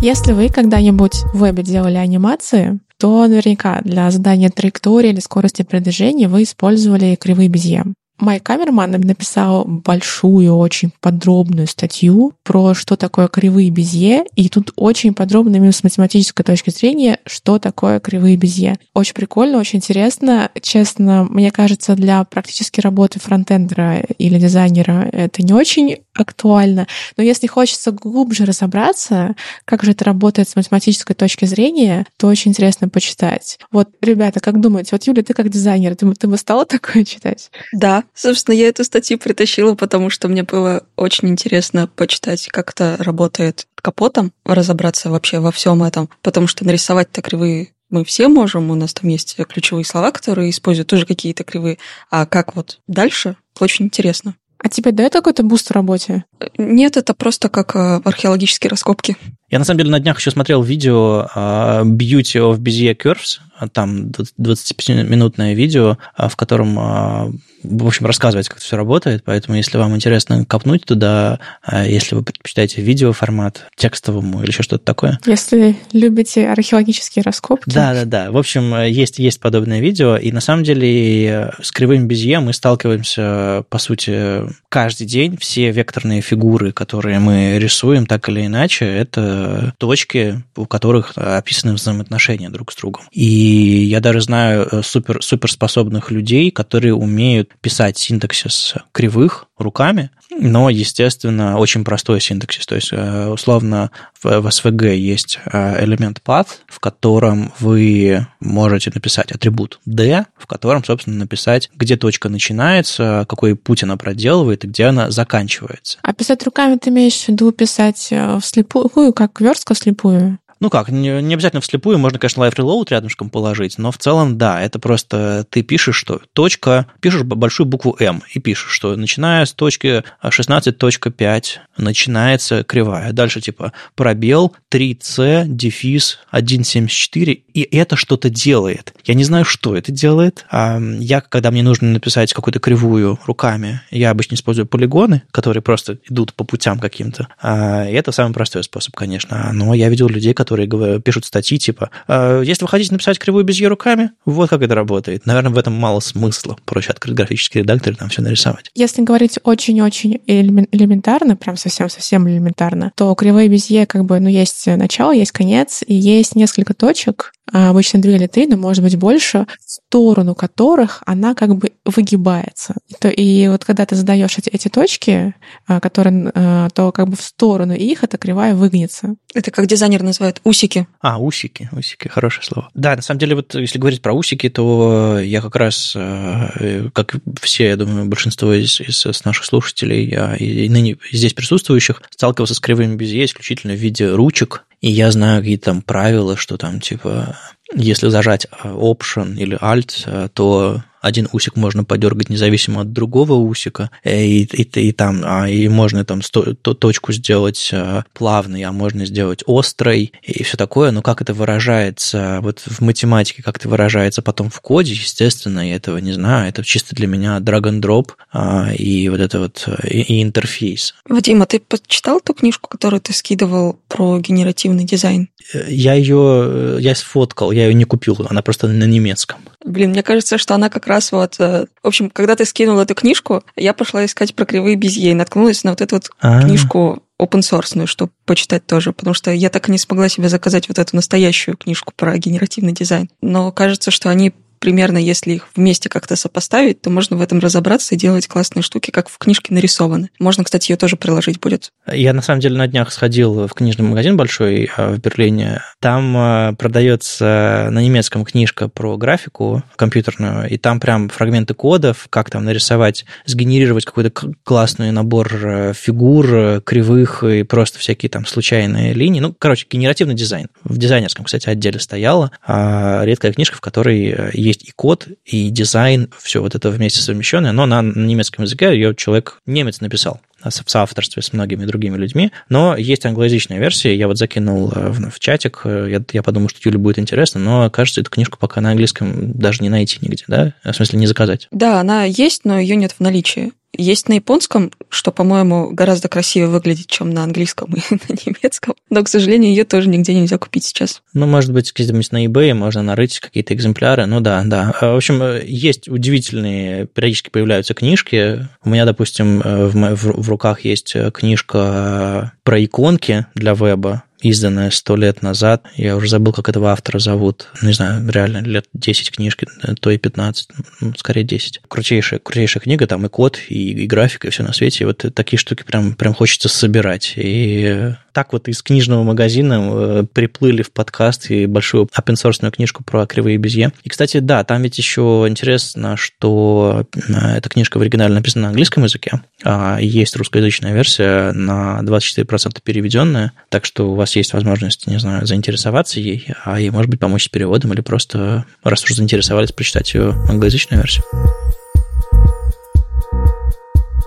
Если вы когда-нибудь в вебе делали анимации, то наверняка для задания траектории или скорости передвижения вы использовали кривые безье. Майк Камерман написал большую, очень подробную статью про что такое кривые безье, и тут очень подробно именно с математической точки зрения, что такое кривые безье. Очень прикольно, очень интересно. Честно, мне кажется, для практически работы фронтендера или дизайнера это не очень актуально, но если хочется глубже разобраться, как же это работает с математической точки зрения, то очень интересно почитать. Вот, ребята, как думаете, вот, Юля, ты как дизайнер, ты, ты бы стала *laughs* такое читать? Да, Собственно, я эту статью притащила, потому что мне было очень интересно почитать, как это работает под капотом, разобраться вообще во всем этом, потому что нарисовать-то кривые мы все можем, у нас там есть ключевые слова, которые используют тоже какие-то кривые, а как вот дальше, очень интересно. А тебе дает какой-то буст в работе? Нет, это просто как э, археологические раскопки. Я, на самом деле, на днях еще смотрел видео uh, Beauty of Bezier Curves, там 25-минутное видео, в котором uh, в общем, рассказывать, как это все работает, поэтому если вам интересно копнуть туда, а если вы предпочитаете видеоформат текстовому или еще что-то такое. Если любите археологические раскопки. Да, да, да. В общем, есть, есть подобное видео, и на самом деле с кривым безье мы сталкиваемся, по сути, каждый день. Все векторные фигуры, которые мы рисуем так или иначе, это точки, у которых описаны взаимоотношения друг с другом. И я даже знаю э, супер, суперспособных людей, которые умеют писать синтаксис кривых руками, но, естественно, очень простой синтаксис. То есть, э, условно, в SVG есть э, элемент path, в котором вы можете написать атрибут d, в котором, собственно, написать, где точка начинается, какой путь она проделывает и где она заканчивается. А писать руками ты имеешь в виду писать э, вслепую, как верстка вслепую? Ну как, не, не обязательно вслепую, можно, конечно, live reload рядышком положить, но в целом, да, это просто ты пишешь, что точка, пишешь большую букву М и пишешь, что начиная с точки 16.5 начинается кривая. Дальше типа пробел 3C, дефис 1.74, и это что-то делает. Я не знаю, что это делает. А я, когда мне нужно написать какую-то кривую руками, я обычно использую полигоны, которые просто идут по путям каким-то. А, это самый простой способ, конечно. Но я видел людей, которые которые пишут статьи типа «А, «Если вы хотите написать кривую без руками, вот как это работает». Наверное, в этом мало смысла. Проще открыть графический редактор и там все нарисовать. Если говорить очень-очень элементарно, прям совсем-совсем элементарно, то кривые безье как бы, ну, есть начало, есть конец, и есть несколько точек, обычно две или три, но может быть больше, в сторону которых она как бы выгибается. И вот когда ты задаешь эти, эти точки, а, которые, а, то как бы в сторону их эта кривая выгнется. Это как дизайнер называет усики. А, усики, усики, хорошее слово. Да, на самом деле, вот если говорить про усики, то я как раз, э, как все, я думаю, большинство из, из наших слушателей и ныне здесь присутствующих, сталкивался с кривыми безе исключительно в виде ручек, и я знаю какие-то там правила, что там типа если зажать э, Option или Alt, э, то один усик можно подергать независимо от другого усика, э, и, и, и там, а, и можно там сто, то, точку сделать а, плавной, а можно сделать острой, и все такое, но как это выражается вот в математике, как это выражается потом в коде, естественно, я этого не знаю, это чисто для меня drag and drop а, и вот это вот и, и интерфейс. Вадим, а ты почитал ту книжку, которую ты скидывал про генеративный дизайн? Я ее, я сфоткал, я ее не купил, она просто на немецком. Блин, мне кажется, что она как раз вот... Э, в общем, когда ты скинул эту книжку, я пошла искать про кривые безье и наткнулась на вот эту вот А-а-а. книжку open source, чтобы почитать тоже, потому что я так и не смогла себе заказать вот эту настоящую книжку про генеративный дизайн. Но кажется, что они примерно, если их вместе как-то сопоставить, то можно в этом разобраться и делать классные штуки, как в книжке нарисованы. Можно, кстати, ее тоже приложить будет. Я, на самом деле, на днях сходил в книжный магазин большой а, в Берлине. Там а, продается на немецком книжка про графику компьютерную, и там прям фрагменты кодов, как там нарисовать, сгенерировать какой-то классный набор э, фигур, э, кривых и просто всякие там случайные линии. Ну, короче, генеративный дизайн. В дизайнерском, кстати, отделе стояла а редкая книжка, в которой э, есть и код, и дизайн, все вот это вместе совмещенное, но на немецком языке ее человек немец написал в соавторстве с многими другими людьми, но есть англоязычная версия, я вот закинул в, в чатик, я, я подумал, что Юле будет интересно, но, кажется, эту книжку пока на английском даже не найти нигде, да? В смысле, не заказать. Да, она есть, но ее нет в наличии. Есть на японском, что, по-моему, гораздо красивее выглядит, чем на английском *laughs* и на немецком. Но, к сожалению, ее тоже нигде нельзя купить сейчас. Ну, может быть, где-нибудь на eBay можно нарыть какие-то экземпляры. Ну да, да. В общем, есть удивительные, периодически появляются книжки. У меня, допустим, в, в, в руках есть книжка про иконки для веба изданная сто лет назад. Я уже забыл, как этого автора зовут. Не знаю, реально, лет 10 книжки, то и 15, ну, скорее 10. Крутейшая, крутейшая книга, там и код, и, и графика, и все на свете. И вот такие штуки прям, прям хочется собирать. И так вот из книжного магазина э, приплыли в подкаст и большую open книжку про кривые безье. И, кстати, да, там ведь еще интересно, что э, эта книжка в оригинале написана на английском языке, а есть русскоязычная версия на 24% переведенная, так что у вас есть возможность, не знаю, заинтересоваться ей, а ей, может быть, помочь с переводом или просто, раз уж заинтересовались, прочитать ее англоязычную версию.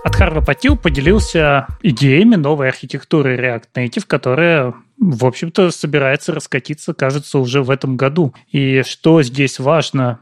Адхарва Патил поделился идеями новой архитектуры React Native, которая в общем-то, собирается раскатиться, кажется, уже в этом году. И что здесь важно,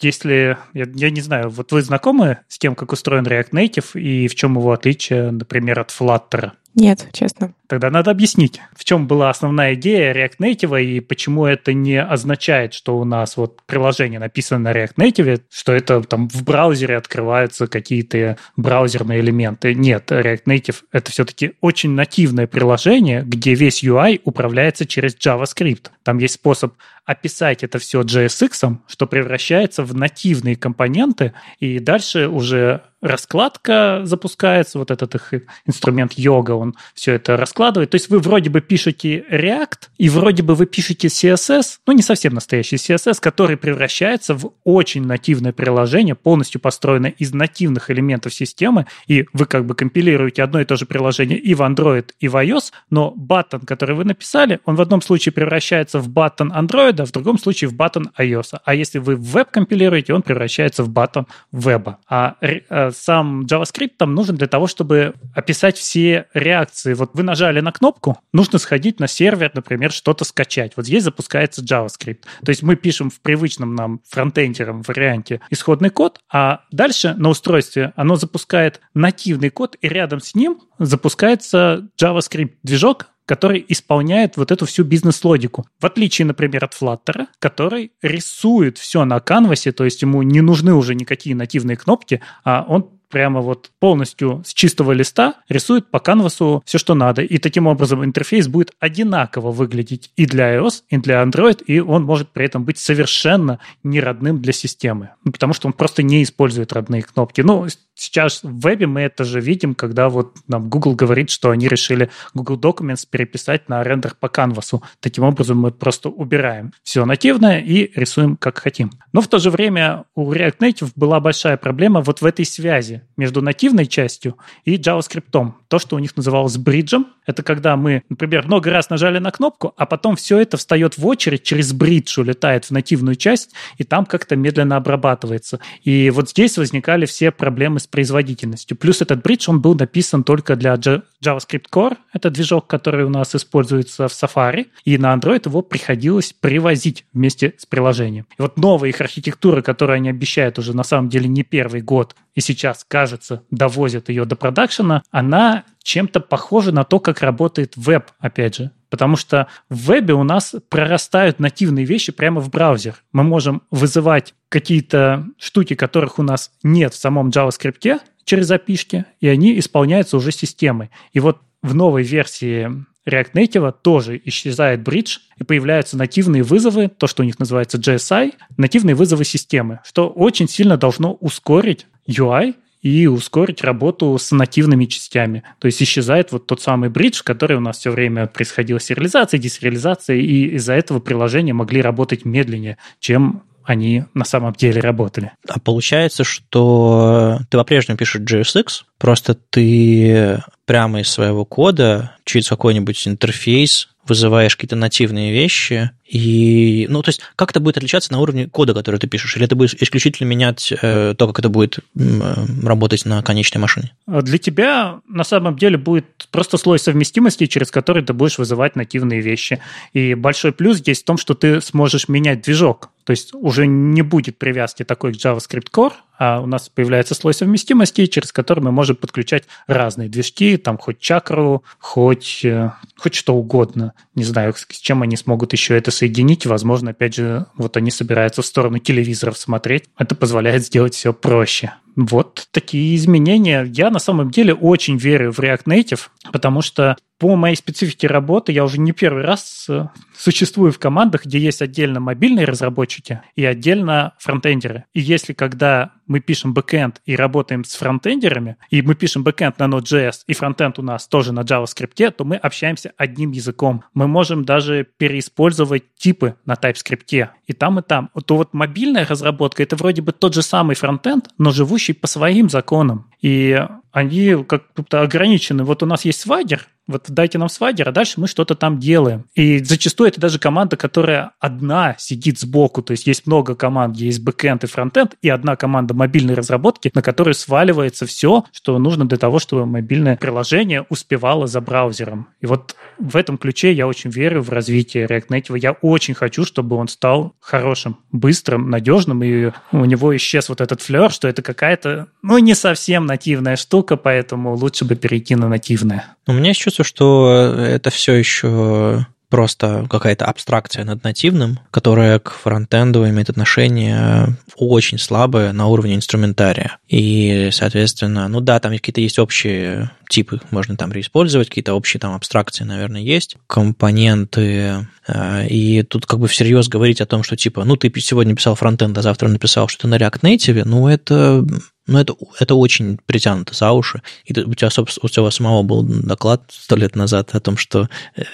если, я, я не знаю, вот вы знакомы с тем, как устроен React Native и в чем его отличие, например, от Flutter? Нет, честно. Тогда надо объяснить, в чем была основная идея React Native и почему это не означает, что у нас вот приложение написано на React Native, что это там в браузере открываются какие-то браузерные элементы. Нет, React Native — это все-таки очень нативное приложение, где весь UI управляется через JavaScript. Там есть способ описать это все JSX, что превращается в нативные компоненты, и дальше уже раскладка запускается, вот этот их инструмент йога, он все это раскладывает. То есть вы вроде бы пишете React, и вроде бы вы пишете CSS, ну не совсем настоящий CSS, который превращается в очень нативное приложение, полностью построенное из нативных элементов системы, и вы как бы компилируете одно и то же приложение и в Android, и в iOS, но button, который вы написали, он в одном случае превращается в button Android, а в другом случае в button iOS. А если вы веб компилируете, он превращается в button веба. А э, сам JavaScript там нужен для того, чтобы описать все реакции. Вот вы нажали на кнопку, нужно сходить на сервер, например, что-то скачать. Вот здесь запускается JavaScript. То есть мы пишем в привычном нам фронтендером варианте исходный код, а дальше на устройстве оно запускает нативный код, и рядом с ним запускается JavaScript-движок, который исполняет вот эту всю бизнес-логику. В отличие, например, от Flutter, который рисует все на канвасе, то есть ему не нужны уже никакие нативные кнопки, а он прямо вот полностью с чистого листа рисует по канвасу все, что надо. И таким образом интерфейс будет одинаково выглядеть и для iOS, и для Android, и он может при этом быть совершенно не родным для системы, ну, потому что он просто не использует родные кнопки. Ну, сейчас в вебе мы это же видим, когда вот нам Google говорит, что они решили Google Documents переписать на рендер по канвасу. Таким образом мы просто убираем все нативное и рисуем как хотим. Но в то же время у React Native была большая проблема вот в этой связи между нативной частью и JavaScript. То, что у них называлось бриджем, это когда мы, например, много раз нажали на кнопку, а потом все это встает в очередь, через бридж улетает в нативную часть, и там как-то медленно обрабатывается. И вот здесь возникали все проблемы с производительностью. Плюс этот бридж, он был написан только для JavaScript Core, это движок, который у нас используется в Safari, и на Android его приходилось привозить вместе с приложением. И вот новая их архитектура, которую они обещают уже на самом деле не первый год, и сейчас, кажется, довозят ее до продакшена, она чем-то похожа на то, как работает веб, опять же. Потому что в вебе у нас прорастают нативные вещи прямо в браузер. Мы можем вызывать какие-то штуки, которых у нас нет в самом JavaScript через API, и они исполняются уже системой. И вот в новой версии React Native тоже исчезает бридж, и появляются нативные вызовы, то, что у них называется JSI, нативные вызовы системы, что очень сильно должно ускорить UI и ускорить работу с нативными частями. То есть исчезает вот тот самый бридж, который у нас все время происходила сериализация, десериализация, и из-за этого приложения могли работать медленнее, чем они на самом деле работали. А получается, что ты по-прежнему пишешь JSX, просто ты прямо из своего кода через какой-нибудь интерфейс вызываешь какие-то нативные вещи, и, ну, то есть, как это будет отличаться на уровне кода, который ты пишешь? Или ты будешь исключительно менять э, то, как это будет э, работать на конечной машине? А для тебя на самом деле будет просто слой совместимости, через который ты будешь вызывать нативные вещи. И большой плюс здесь в том, что ты сможешь менять движок. То есть уже не будет привязки такой к JavaScript Core, а у нас появляется слой совместимости, через который мы можем подключать разные движки, там хоть чакру, хоть, э, хоть что угодно. Не знаю, с чем они смогут еще это соединить. Возможно, опять же, вот они собираются в сторону телевизоров смотреть. Это позволяет сделать все проще. Вот такие изменения. Я на самом деле очень верю в React Native, потому что по моей специфике работы я уже не первый раз э, существую в командах, где есть отдельно мобильные разработчики и отдельно фронтендеры. И если когда мы пишем бэкэнд и работаем с фронтендерами, и мы пишем бэкэнд на Node.js, и фронтенд у нас тоже на JavaScript, то мы общаемся одним языком. Мы можем даже переиспользовать типы на TypeScript и там, и там. То вот мобильная разработка — это вроде бы тот же самый фронтенд, но живущий по своим законам. И они как-то ограничены. Вот у нас есть свайдер, вот дайте нам свайдер, а дальше мы что-то там делаем. И зачастую это даже команда, которая одна сидит сбоку, то есть есть много команд, есть бэкэнд и фронтенд, и одна команда мобильной разработки, на которую сваливается все, что нужно для того, чтобы мобильное приложение успевало за браузером. И вот в этом ключе я очень верю в развитие React Native. Я очень хочу, чтобы он стал хорошим, быстрым, надежным, и у него исчез вот этот флер, что это какая-то, ну, не совсем нативная штука, поэтому лучше бы перейти на нативное. У меня есть чувство, что это все еще просто какая-то абстракция над нативным, которая к фронтенду имеет отношение очень слабое на уровне инструментария. И, соответственно, ну да, там какие-то есть общие типы, можно там реиспользовать, какие-то общие там абстракции, наверное, есть, компоненты, э, и тут как бы всерьез говорить о том, что типа, ну ты сегодня писал фронтенд, а завтра написал что-то на React Native, ну это ну, это, это очень притянуто за уши. И у тебя, собственно, у тебя самого был доклад сто лет назад о том, что э,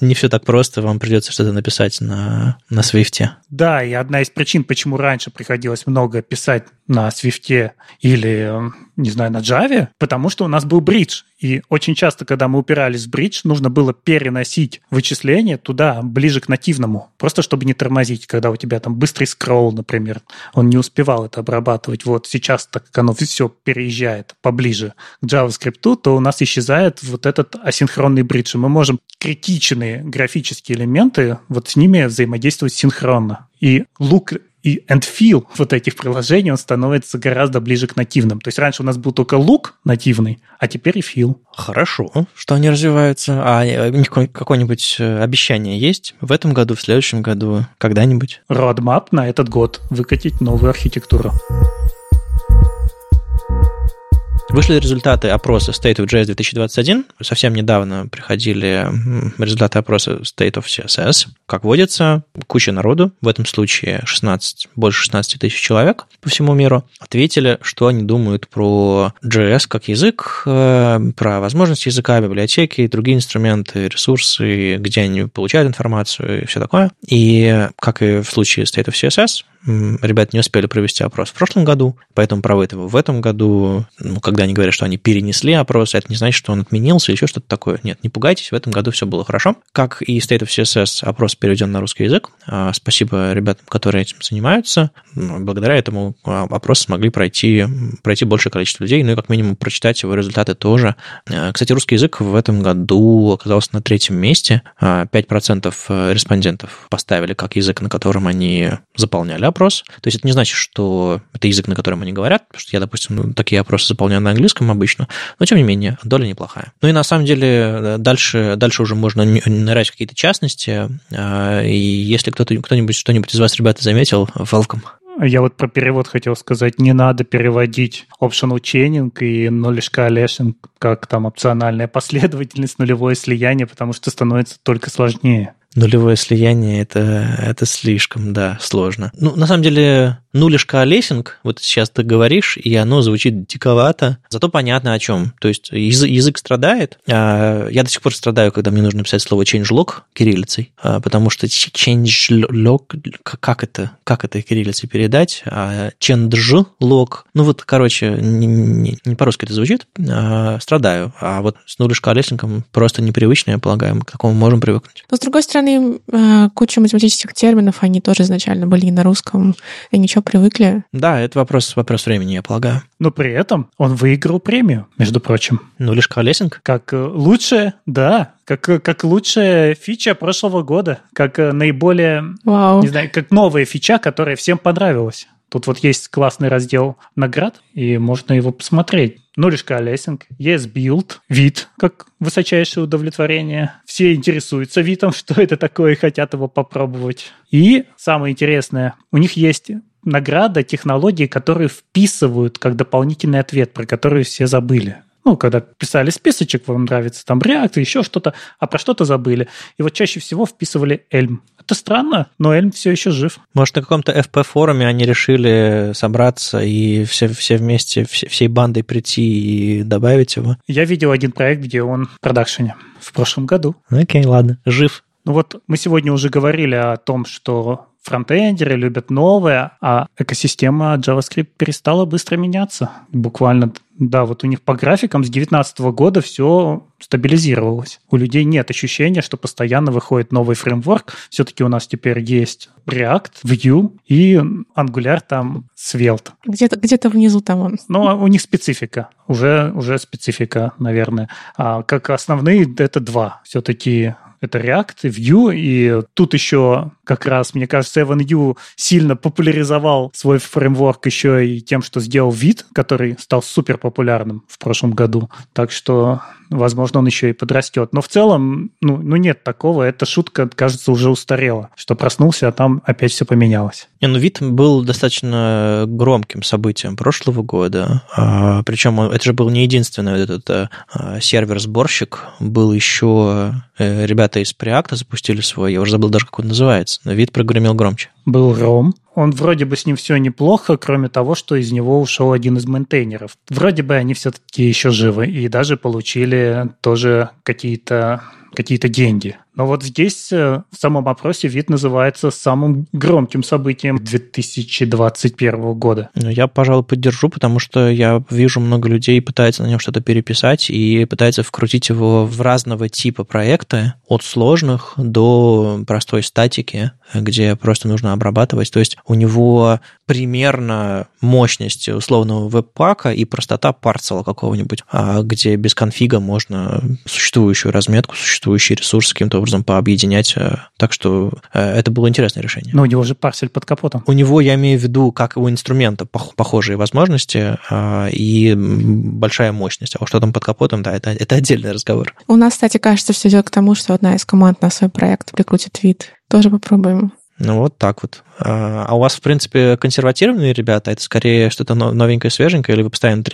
не все так просто, вам придется что-то написать на, на Swift. Да, и одна из причин, почему раньше приходилось много писать на Swift или, не знаю, на Java, потому что у нас был бридж. И очень часто, когда мы упирались в бридж, нужно было переносить вычисления туда, ближе к нативному, просто чтобы не тормозить, когда у тебя там быстрый скролл, например, он не успевал это обрабатывать. Вот сейчас, так как оно все переезжает поближе к JavaScript, то у нас исчезает вот этот асинхронный бридж, и мы можем критичные графические элементы, вот с ними взаимодействовать синхронно. И лук и and feel вот этих приложений, он становится гораздо ближе к нативным. То есть раньше у нас был только лук нативный, а теперь и feel. Хорошо, что они развиваются. А э, какое-нибудь э, обещание есть в этом году, в следующем году, когда-нибудь? Roadmap на этот год. Выкатить новую архитектуру. Вышли результаты опроса State of JS 2021. Совсем недавно приходили результаты опроса State of CSS. Как водится, куча народу, в этом случае 16, больше 16 тысяч человек по всему миру, ответили, что они думают про JS как язык, э, про возможности языка, библиотеки, другие инструменты, ресурсы, где они получают информацию и все такое. И как и в случае State of CSS, ребят не успели провести опрос в прошлом году, поэтому проводят его в этом году. Ну, когда они говорят, что они перенесли опрос, это не значит, что он отменился или еще что-то такое. Нет, не пугайтесь, в этом году все было хорошо. Как и State of CSS, опрос переведен на русский язык. А, спасибо ребятам, которые этим занимаются. Ну, благодаря этому а, опрос смогли пройти, пройти большее количество людей, ну и как минимум прочитать его результаты тоже. А, кстати, русский язык в этом году оказался на третьем месте. 5% э, респондентов поставили как язык, на котором они заполняли опрос. То есть это не значит, что это язык, на котором они говорят, потому что я, допустим, ну, такие опросы заполняю на английском обычно, но тем не менее, доля неплохая. Ну и на самом деле э, дальше, дальше уже можно нырять какие-то частности, э, и если кто-то, кто-нибудь что-нибудь из вас, ребята, заметил, welcome. Я вот про перевод хотел сказать. Не надо переводить optional chaining и knowledge coalescing как там опциональная *laughs* последовательность, нулевое слияние, потому что становится только сложнее. Нулевое слияние это, это слишком, да, сложно. Ну, на самом деле, нулишка лессинг, вот сейчас ты говоришь, и оно звучит диковато, зато понятно о чем. То есть язык, язык страдает. А я до сих пор страдаю, когда мне нужно писать слово changelog кириллицей, а, потому что changelog, как это, как это кириллицей передать? А, changelog, ну вот, короче, не, не, не по-русски это звучит, страдаю. А вот с нулишка лессингом просто непривычно, я полагаю, мы к такому можем привыкнуть. Но, с другой стороны, стороны, э, куча математических терминов, они тоже изначально были не на русском, и ничего, привыкли. Да, это вопрос, вопрос времени, я полагаю. Но при этом он выиграл премию, между прочим. Ну, лишь колесинг? Как э, лучшая, да, как, э, как лучшая фича прошлого года, как наиболее, Вау. не знаю, как новая фича, которая всем понравилась. Тут вот есть классный раздел наград, и можно его посмотреть. Нулишка лессинг, есть build, вид, как высочайшее удовлетворение. Все интересуются видом, *laughs* что это такое, и хотят его попробовать. И самое интересное, у них есть награда технологии, которые вписывают как дополнительный ответ, про который все забыли ну, когда писали списочек, вам нравится там React, еще что-то, а про что-то забыли. И вот чаще всего вписывали Elm. Это странно, но Elm все еще жив. Может, на каком-то FP-форуме они решили собраться и все, все вместе, все, всей бандой прийти и добавить его? Я видел один проект, где он в продакшене в прошлом году. Окей, ладно, жив. Ну вот мы сегодня уже говорили о том, что фронтендеры любят новое, а экосистема JavaScript перестала быстро меняться. Буквально, да, вот у них по графикам с 2019 года все стабилизировалось. У людей нет ощущения, что постоянно выходит новый фреймворк. Все-таки у нас теперь есть React, Vue и Angular там Svelte. Где-то где внизу там он. Но у них специфика. Уже, уже специфика, наверное. А как основные это два. Все-таки это React и Vue, и тут еще как раз, мне кажется, Evan Yu сильно популяризовал свой фреймворк еще и тем, что сделал вид, который стал супер популярным в прошлом году. Так что возможно, он еще и подрастет. Но в целом, ну, ну нет такого. Эта шутка, кажется, уже устарела, что проснулся, а там опять все поменялось. Не, ну вид был достаточно громким событием прошлого года. А, причем это же был не единственный этот а, сервер-сборщик. Был еще э, ребята из Preact запустили свой, я уже забыл даже, как он называется, но вид прогремел громче. Был Ром, он вроде бы с ним все неплохо, кроме того, что из него ушел один из мейнтейнеров. Вроде бы они все-таки еще живы и даже получили тоже какие-то какие-то деньги. Но вот здесь э, в самом опросе вид называется самым громким событием 2021 года. Ну, я, пожалуй, поддержу, потому что я вижу много людей пытаются на нем что-то переписать и пытаются вкрутить его в разного типа проекты, от сложных до простой статики, где просто нужно обрабатывать. То есть у него примерно мощность условного веб-пака и простота парцела какого-нибудь, а где без конфига можно существующую разметку, существующие ресурсы каким-то образом пообъединять. Э, так что э, это было интересное решение. Но у него же парсель под капотом. У него, я имею в виду, как у инструмента, похожие возможности э, и большая мощность. А что там под капотом, да, это, это отдельный разговор. У нас, кстати, кажется, все идет к тому, что одна из команд на свой проект прикрутит вид. Тоже попробуем. Ну, вот так вот. А, а у вас, в принципе, консервативные ребята? Это скорее что-то новенькое, свеженькое, или вы постоянно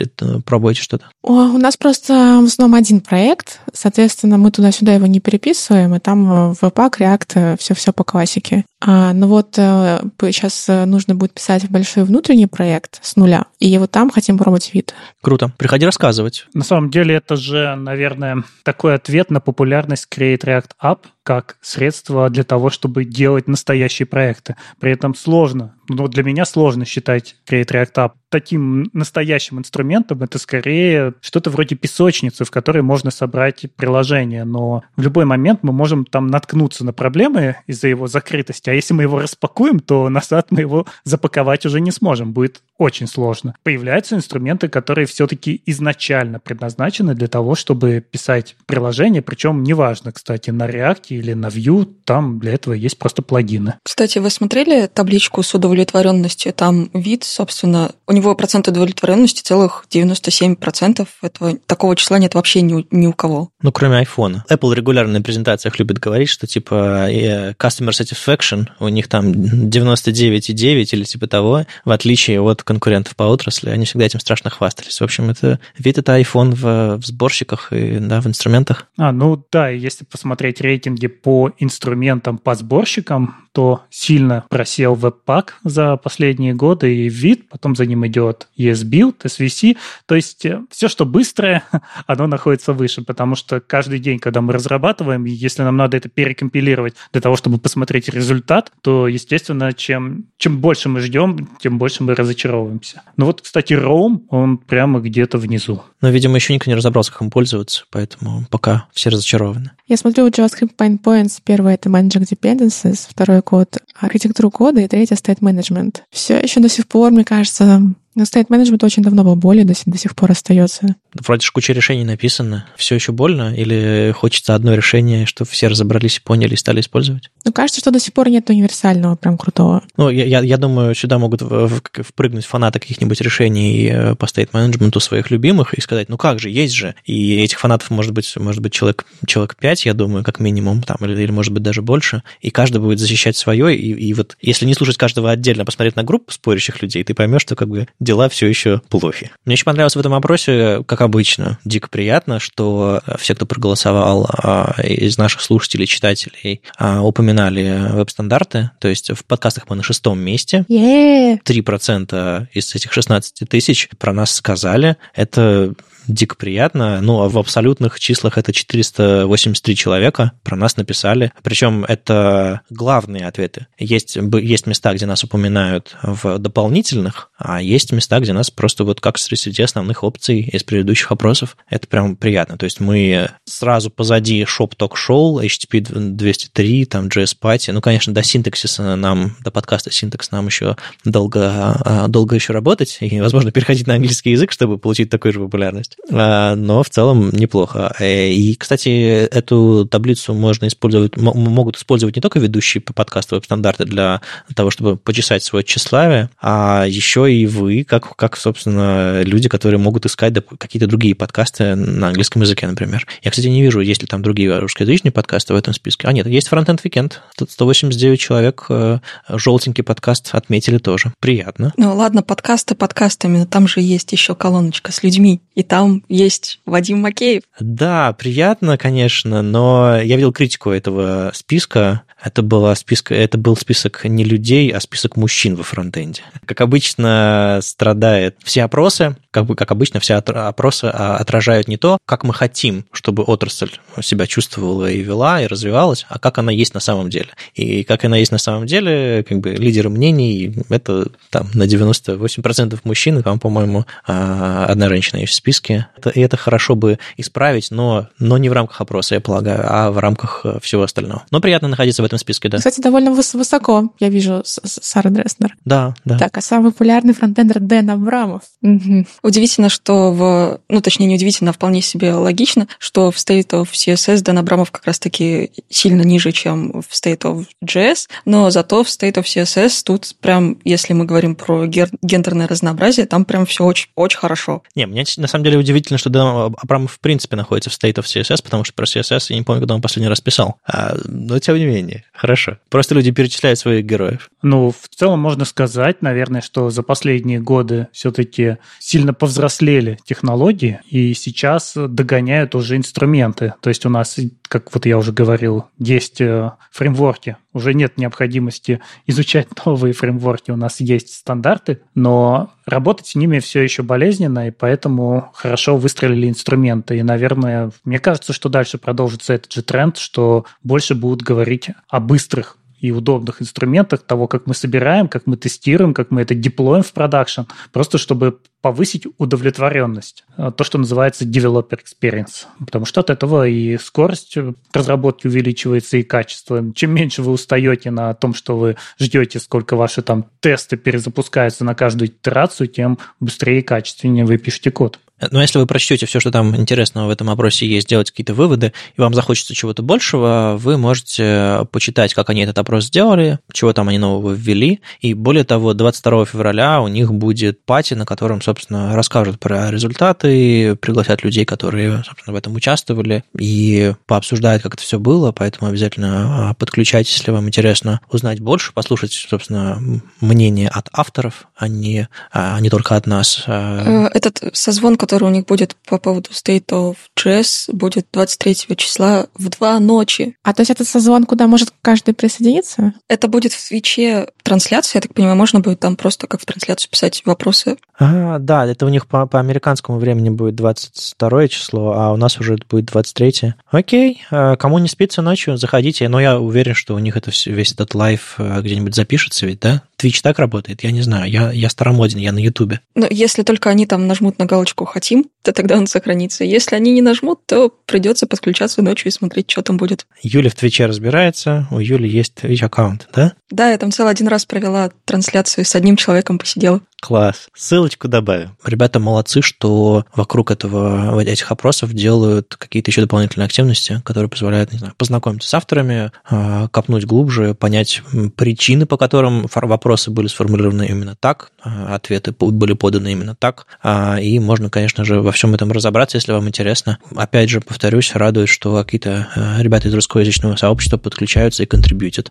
пробуете что-то? У нас просто в основном один проект, соответственно, мы туда-сюда его не переписываем, и там в Webpack, React, все-все по классике. А, но вот сейчас э, нужно будет писать большой внутренний проект с нуля, и вот там хотим пробовать вид. Круто. Приходи рассказывать. На самом деле это же, наверное, такой ответ на популярность Create React App как средство для того, чтобы делать настоящие проекты. При этом сложно ну, для меня сложно считать Create React App таким настоящим инструментом. Это скорее что-то вроде песочницы, в которой можно собрать приложение. Но в любой момент мы можем там наткнуться на проблемы из-за его закрытости. А если мы его распакуем, то назад мы его запаковать уже не сможем. Будет очень сложно. Появляются инструменты, которые все-таки изначально предназначены для того, чтобы писать приложение, причем неважно, кстати, на React или на Vue, там для этого есть просто плагины. Кстати, вы смотрели табличку с удовлетворенностью? Там вид, собственно, у него процент удовлетворенности целых 97%. Этого, такого числа нет вообще ни, ни у кого. Ну, кроме iPhone. Apple регулярно на презентациях любит говорить, что типа э, customer satisfaction у них там 99,9 или типа того, в отличие от конкурентов по отрасли, они всегда этим страшно хвастались. В общем, это вид это iPhone в, в сборщиках и да, в инструментах. А, ну да, если посмотреть рейтинги по инструментам, по сборщикам, то сильно просел веб-пак за последние годы и вид, потом за ним идет ESBuild, SVC, то есть э, все, что быстрое, *laughs* оно находится выше, потому что каждый день, когда мы разрабатываем, если нам надо это перекомпилировать для того, чтобы посмотреть результат, то, естественно, чем, чем больше мы ждем, тем больше мы разочаровываемся. Ну вот, кстати, Roam, он прямо где-то внизу. Но, видимо, еще никто не разобрался, как им пользоваться, поэтому пока все разочарованы. Я смотрю у JavaScript Pain Points. Первое — это Managing Dependencies, второй код — архитектуру кода, и третье — State Management. Все еще до сих пор, мне кажется, но стоит менеджмент очень давно был более, до, до сих пор остается. Вроде же куча решений написано. Все еще больно? Или хочется одно решение, чтобы все разобрались, поняли и стали использовать? Ну, кажется, что до сих пор нет универсального, прям крутого. Ну, я, я, я думаю, сюда могут впрыгнуть фанаты каких-нибудь решений э, по стейт-менеджменту своих любимых и сказать, ну как же, есть же. И этих фанатов может быть, может быть человек, человек 5, я думаю, как минимум, там, или, или может быть даже больше. И каждый будет защищать свое. И, и вот если не слушать каждого отдельно, посмотреть на группу спорящих людей, ты поймешь, что как бы дела все еще плохи. Мне еще понравилось в этом опросе, как обычно, дико приятно, что все, кто проголосовал а, из наших слушателей, читателей, а, упоминали веб-стандарты. То есть в подкастах мы на шестом месте. Yeah. 3% из этих 16 тысяч про нас сказали. Это дико приятно. Ну, а в абсолютных числах это 483 человека про нас написали. Причем это главные ответы. Есть, есть места, где нас упоминают в дополнительных, а есть места, где нас просто вот как среди основных опций из предыдущих опросов. Это прям приятно. То есть мы сразу позади Shop Talk Show, HTTP 203, там JS Party. Ну, конечно, до синтаксиса нам, до подкаста синтекс нам еще долго, а, долго еще работать и, возможно, переходить на английский язык, чтобы получить такую же популярность. А, но в целом неплохо. Э, и, кстати, эту таблицу можно использовать, могут использовать не только ведущие по подкасту веб-стандарты для того, чтобы почесать свое тщеславие, а еще и вы, как, как собственно, люди, которые могут искать какие-то другие подкасты на английском языке, например. Я, кстати, не вижу, есть ли там другие русскоязычные подкасты в этом списке. А нет, есть Frontend Weekend. Тут 189 человек э, желтенький подкаст отметили тоже. Приятно. Ну ладно, подкасты подкастами, но там же есть еще колоночка с людьми, и там там есть Вадим Макеев. Да, приятно, конечно, но я видел критику этого списка. Это, была списка, это был список не людей, а список мужчин во фронтенде. Как обычно, страдает все опросы, как, бы, как обычно, все опросы а, отражают не то, как мы хотим, чтобы отрасль себя чувствовала и вела, и развивалась, а как она есть на самом деле. И как она есть на самом деле, как бы лидеры мнений, это там на 98% мужчин, там, по-моему, а, одна женщина есть в списке. Это, и это хорошо бы исправить, но, но не в рамках опроса, я полагаю, а в рамках э, всего остального. Но приятно находиться в этом списке, да. Кстати, довольно высоко я вижу Сара Дреснер. Да, да. Так, а самый популярный фронтендер Дэн Абрамов. Угу. Удивительно, что в... Ну, точнее, не удивительно, а вполне себе логично, что в State of CSS Дэн Абрамов как раз-таки сильно ниже, чем в State of JS, но зато в State of CSS тут прям, если мы говорим про гендерное разнообразие, там прям все очень, очень хорошо. Не, мне на самом деле удивительно, что Дэн Абрамов в принципе находится в State of CSS, потому что про CSS я не помню, когда он последний раз писал. А, но тем не менее, хорошо. Просто люди перечисляют своих героев. Ну, в целом можно сказать, наверное, что за последние годы все-таки сильно повзрослели технологии, и сейчас догоняют уже инструменты. То есть у нас, как вот я уже говорил, есть э, фреймворки. Уже нет необходимости изучать *laughs* новые фреймворки. У нас есть стандарты, но работать с ними все еще болезненно, и поэтому хорошо выстрелили инструменты. И, наверное, мне кажется, что дальше продолжится этот же тренд, что больше будут говорить о быстрых и удобных инструментах того, как мы собираем, как мы тестируем, как мы это деплоим в продакшн, просто чтобы повысить удовлетворенность. Э, то, что называется developer experience. Потому что от этого и скорость разработки увеличивается, и качество. Чем меньше вы устаете на том, что вы ждете, сколько ваши там тесты перезапускаются на каждую итерацию, тем быстрее и качественнее вы пишете код. Но если вы прочтете все, что там интересного в этом опросе есть, сделать какие-то выводы, и вам захочется чего-то большего, вы можете почитать, как они этот опрос сделали, чего там они нового ввели. И более того, 22 февраля у них будет пати, на котором, собственно, расскажут про результаты, пригласят людей, которые, собственно, в этом участвовали, и пообсуждают, как это все было. Поэтому обязательно а, подключайтесь, если вам интересно узнать больше, послушать, собственно, мнение от авторов, а не, а не только от нас. Э, этот созвон, который у них будет по поводу State of JS, будет 23 числа в два ночи. А то есть это созвон, куда может каждый присоединиться? Это будет в Твиче трансляция, я так понимаю, можно будет там просто как в трансляцию писать вопросы. А, да, это у них по, по американскому времени будет 22 число, а у нас уже будет 23. Окей, а кому не спится ночью, заходите, но я уверен, что у них это все, весь этот лайв э, где-нибудь запишется ведь, да? Twitch так работает? Я не знаю, я, я старомоден, я на Ютубе. Ну, если только они там нажмут на галочку «Хотим», то тогда он сохранится. Если они не нажмут, то придется подключаться ночью и смотреть, что там будет. Юля в Твиче разбирается, у Юли есть Twitch аккаунт, да? Да, я там целый один раз провела трансляцию, с одним человеком посидела. Класс. Ссылочку добавим. Ребята молодцы, что вокруг этого, этих опросов делают какие-то еще дополнительные активности, которые позволяют, не знаю, познакомиться с авторами, а, копнуть глубже, понять причины, по которым вопросы были сформулированы именно так, а, ответы были поданы именно так. А, и можно, конечно же, во всем этом разобраться, если вам интересно. Опять же, повторюсь, радует, что какие-то ребята из русскоязычного сообщества подключаются и контрибьютят.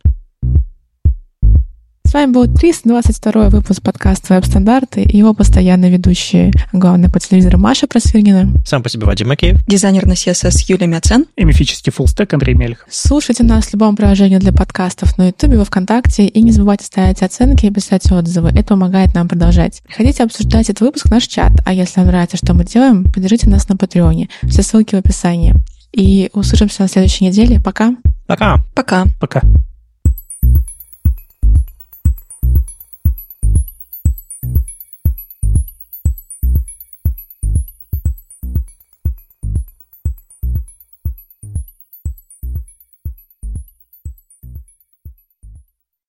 С вами был 322 выпуск подкаста «Веб-стандарты» и его постоянные ведущие. Главное по телевизору Маша Просвиргина. Сам по себе Вадим Макеев. Дизайнер на CSS Юлия Мяцен. И мифический фуллстек Андрей Мельх. Слушайте нас в любом приложении для подкастов на Ютубе, во Вконтакте. И не забывайте ставить оценки и писать отзывы. Это помогает нам продолжать. Приходите обсуждать этот выпуск в наш чат. А если вам нравится, что мы делаем, поддержите нас на Патреоне. Все ссылки в описании. И услышимся на следующей неделе. Пока. Пока. Пока. Пока.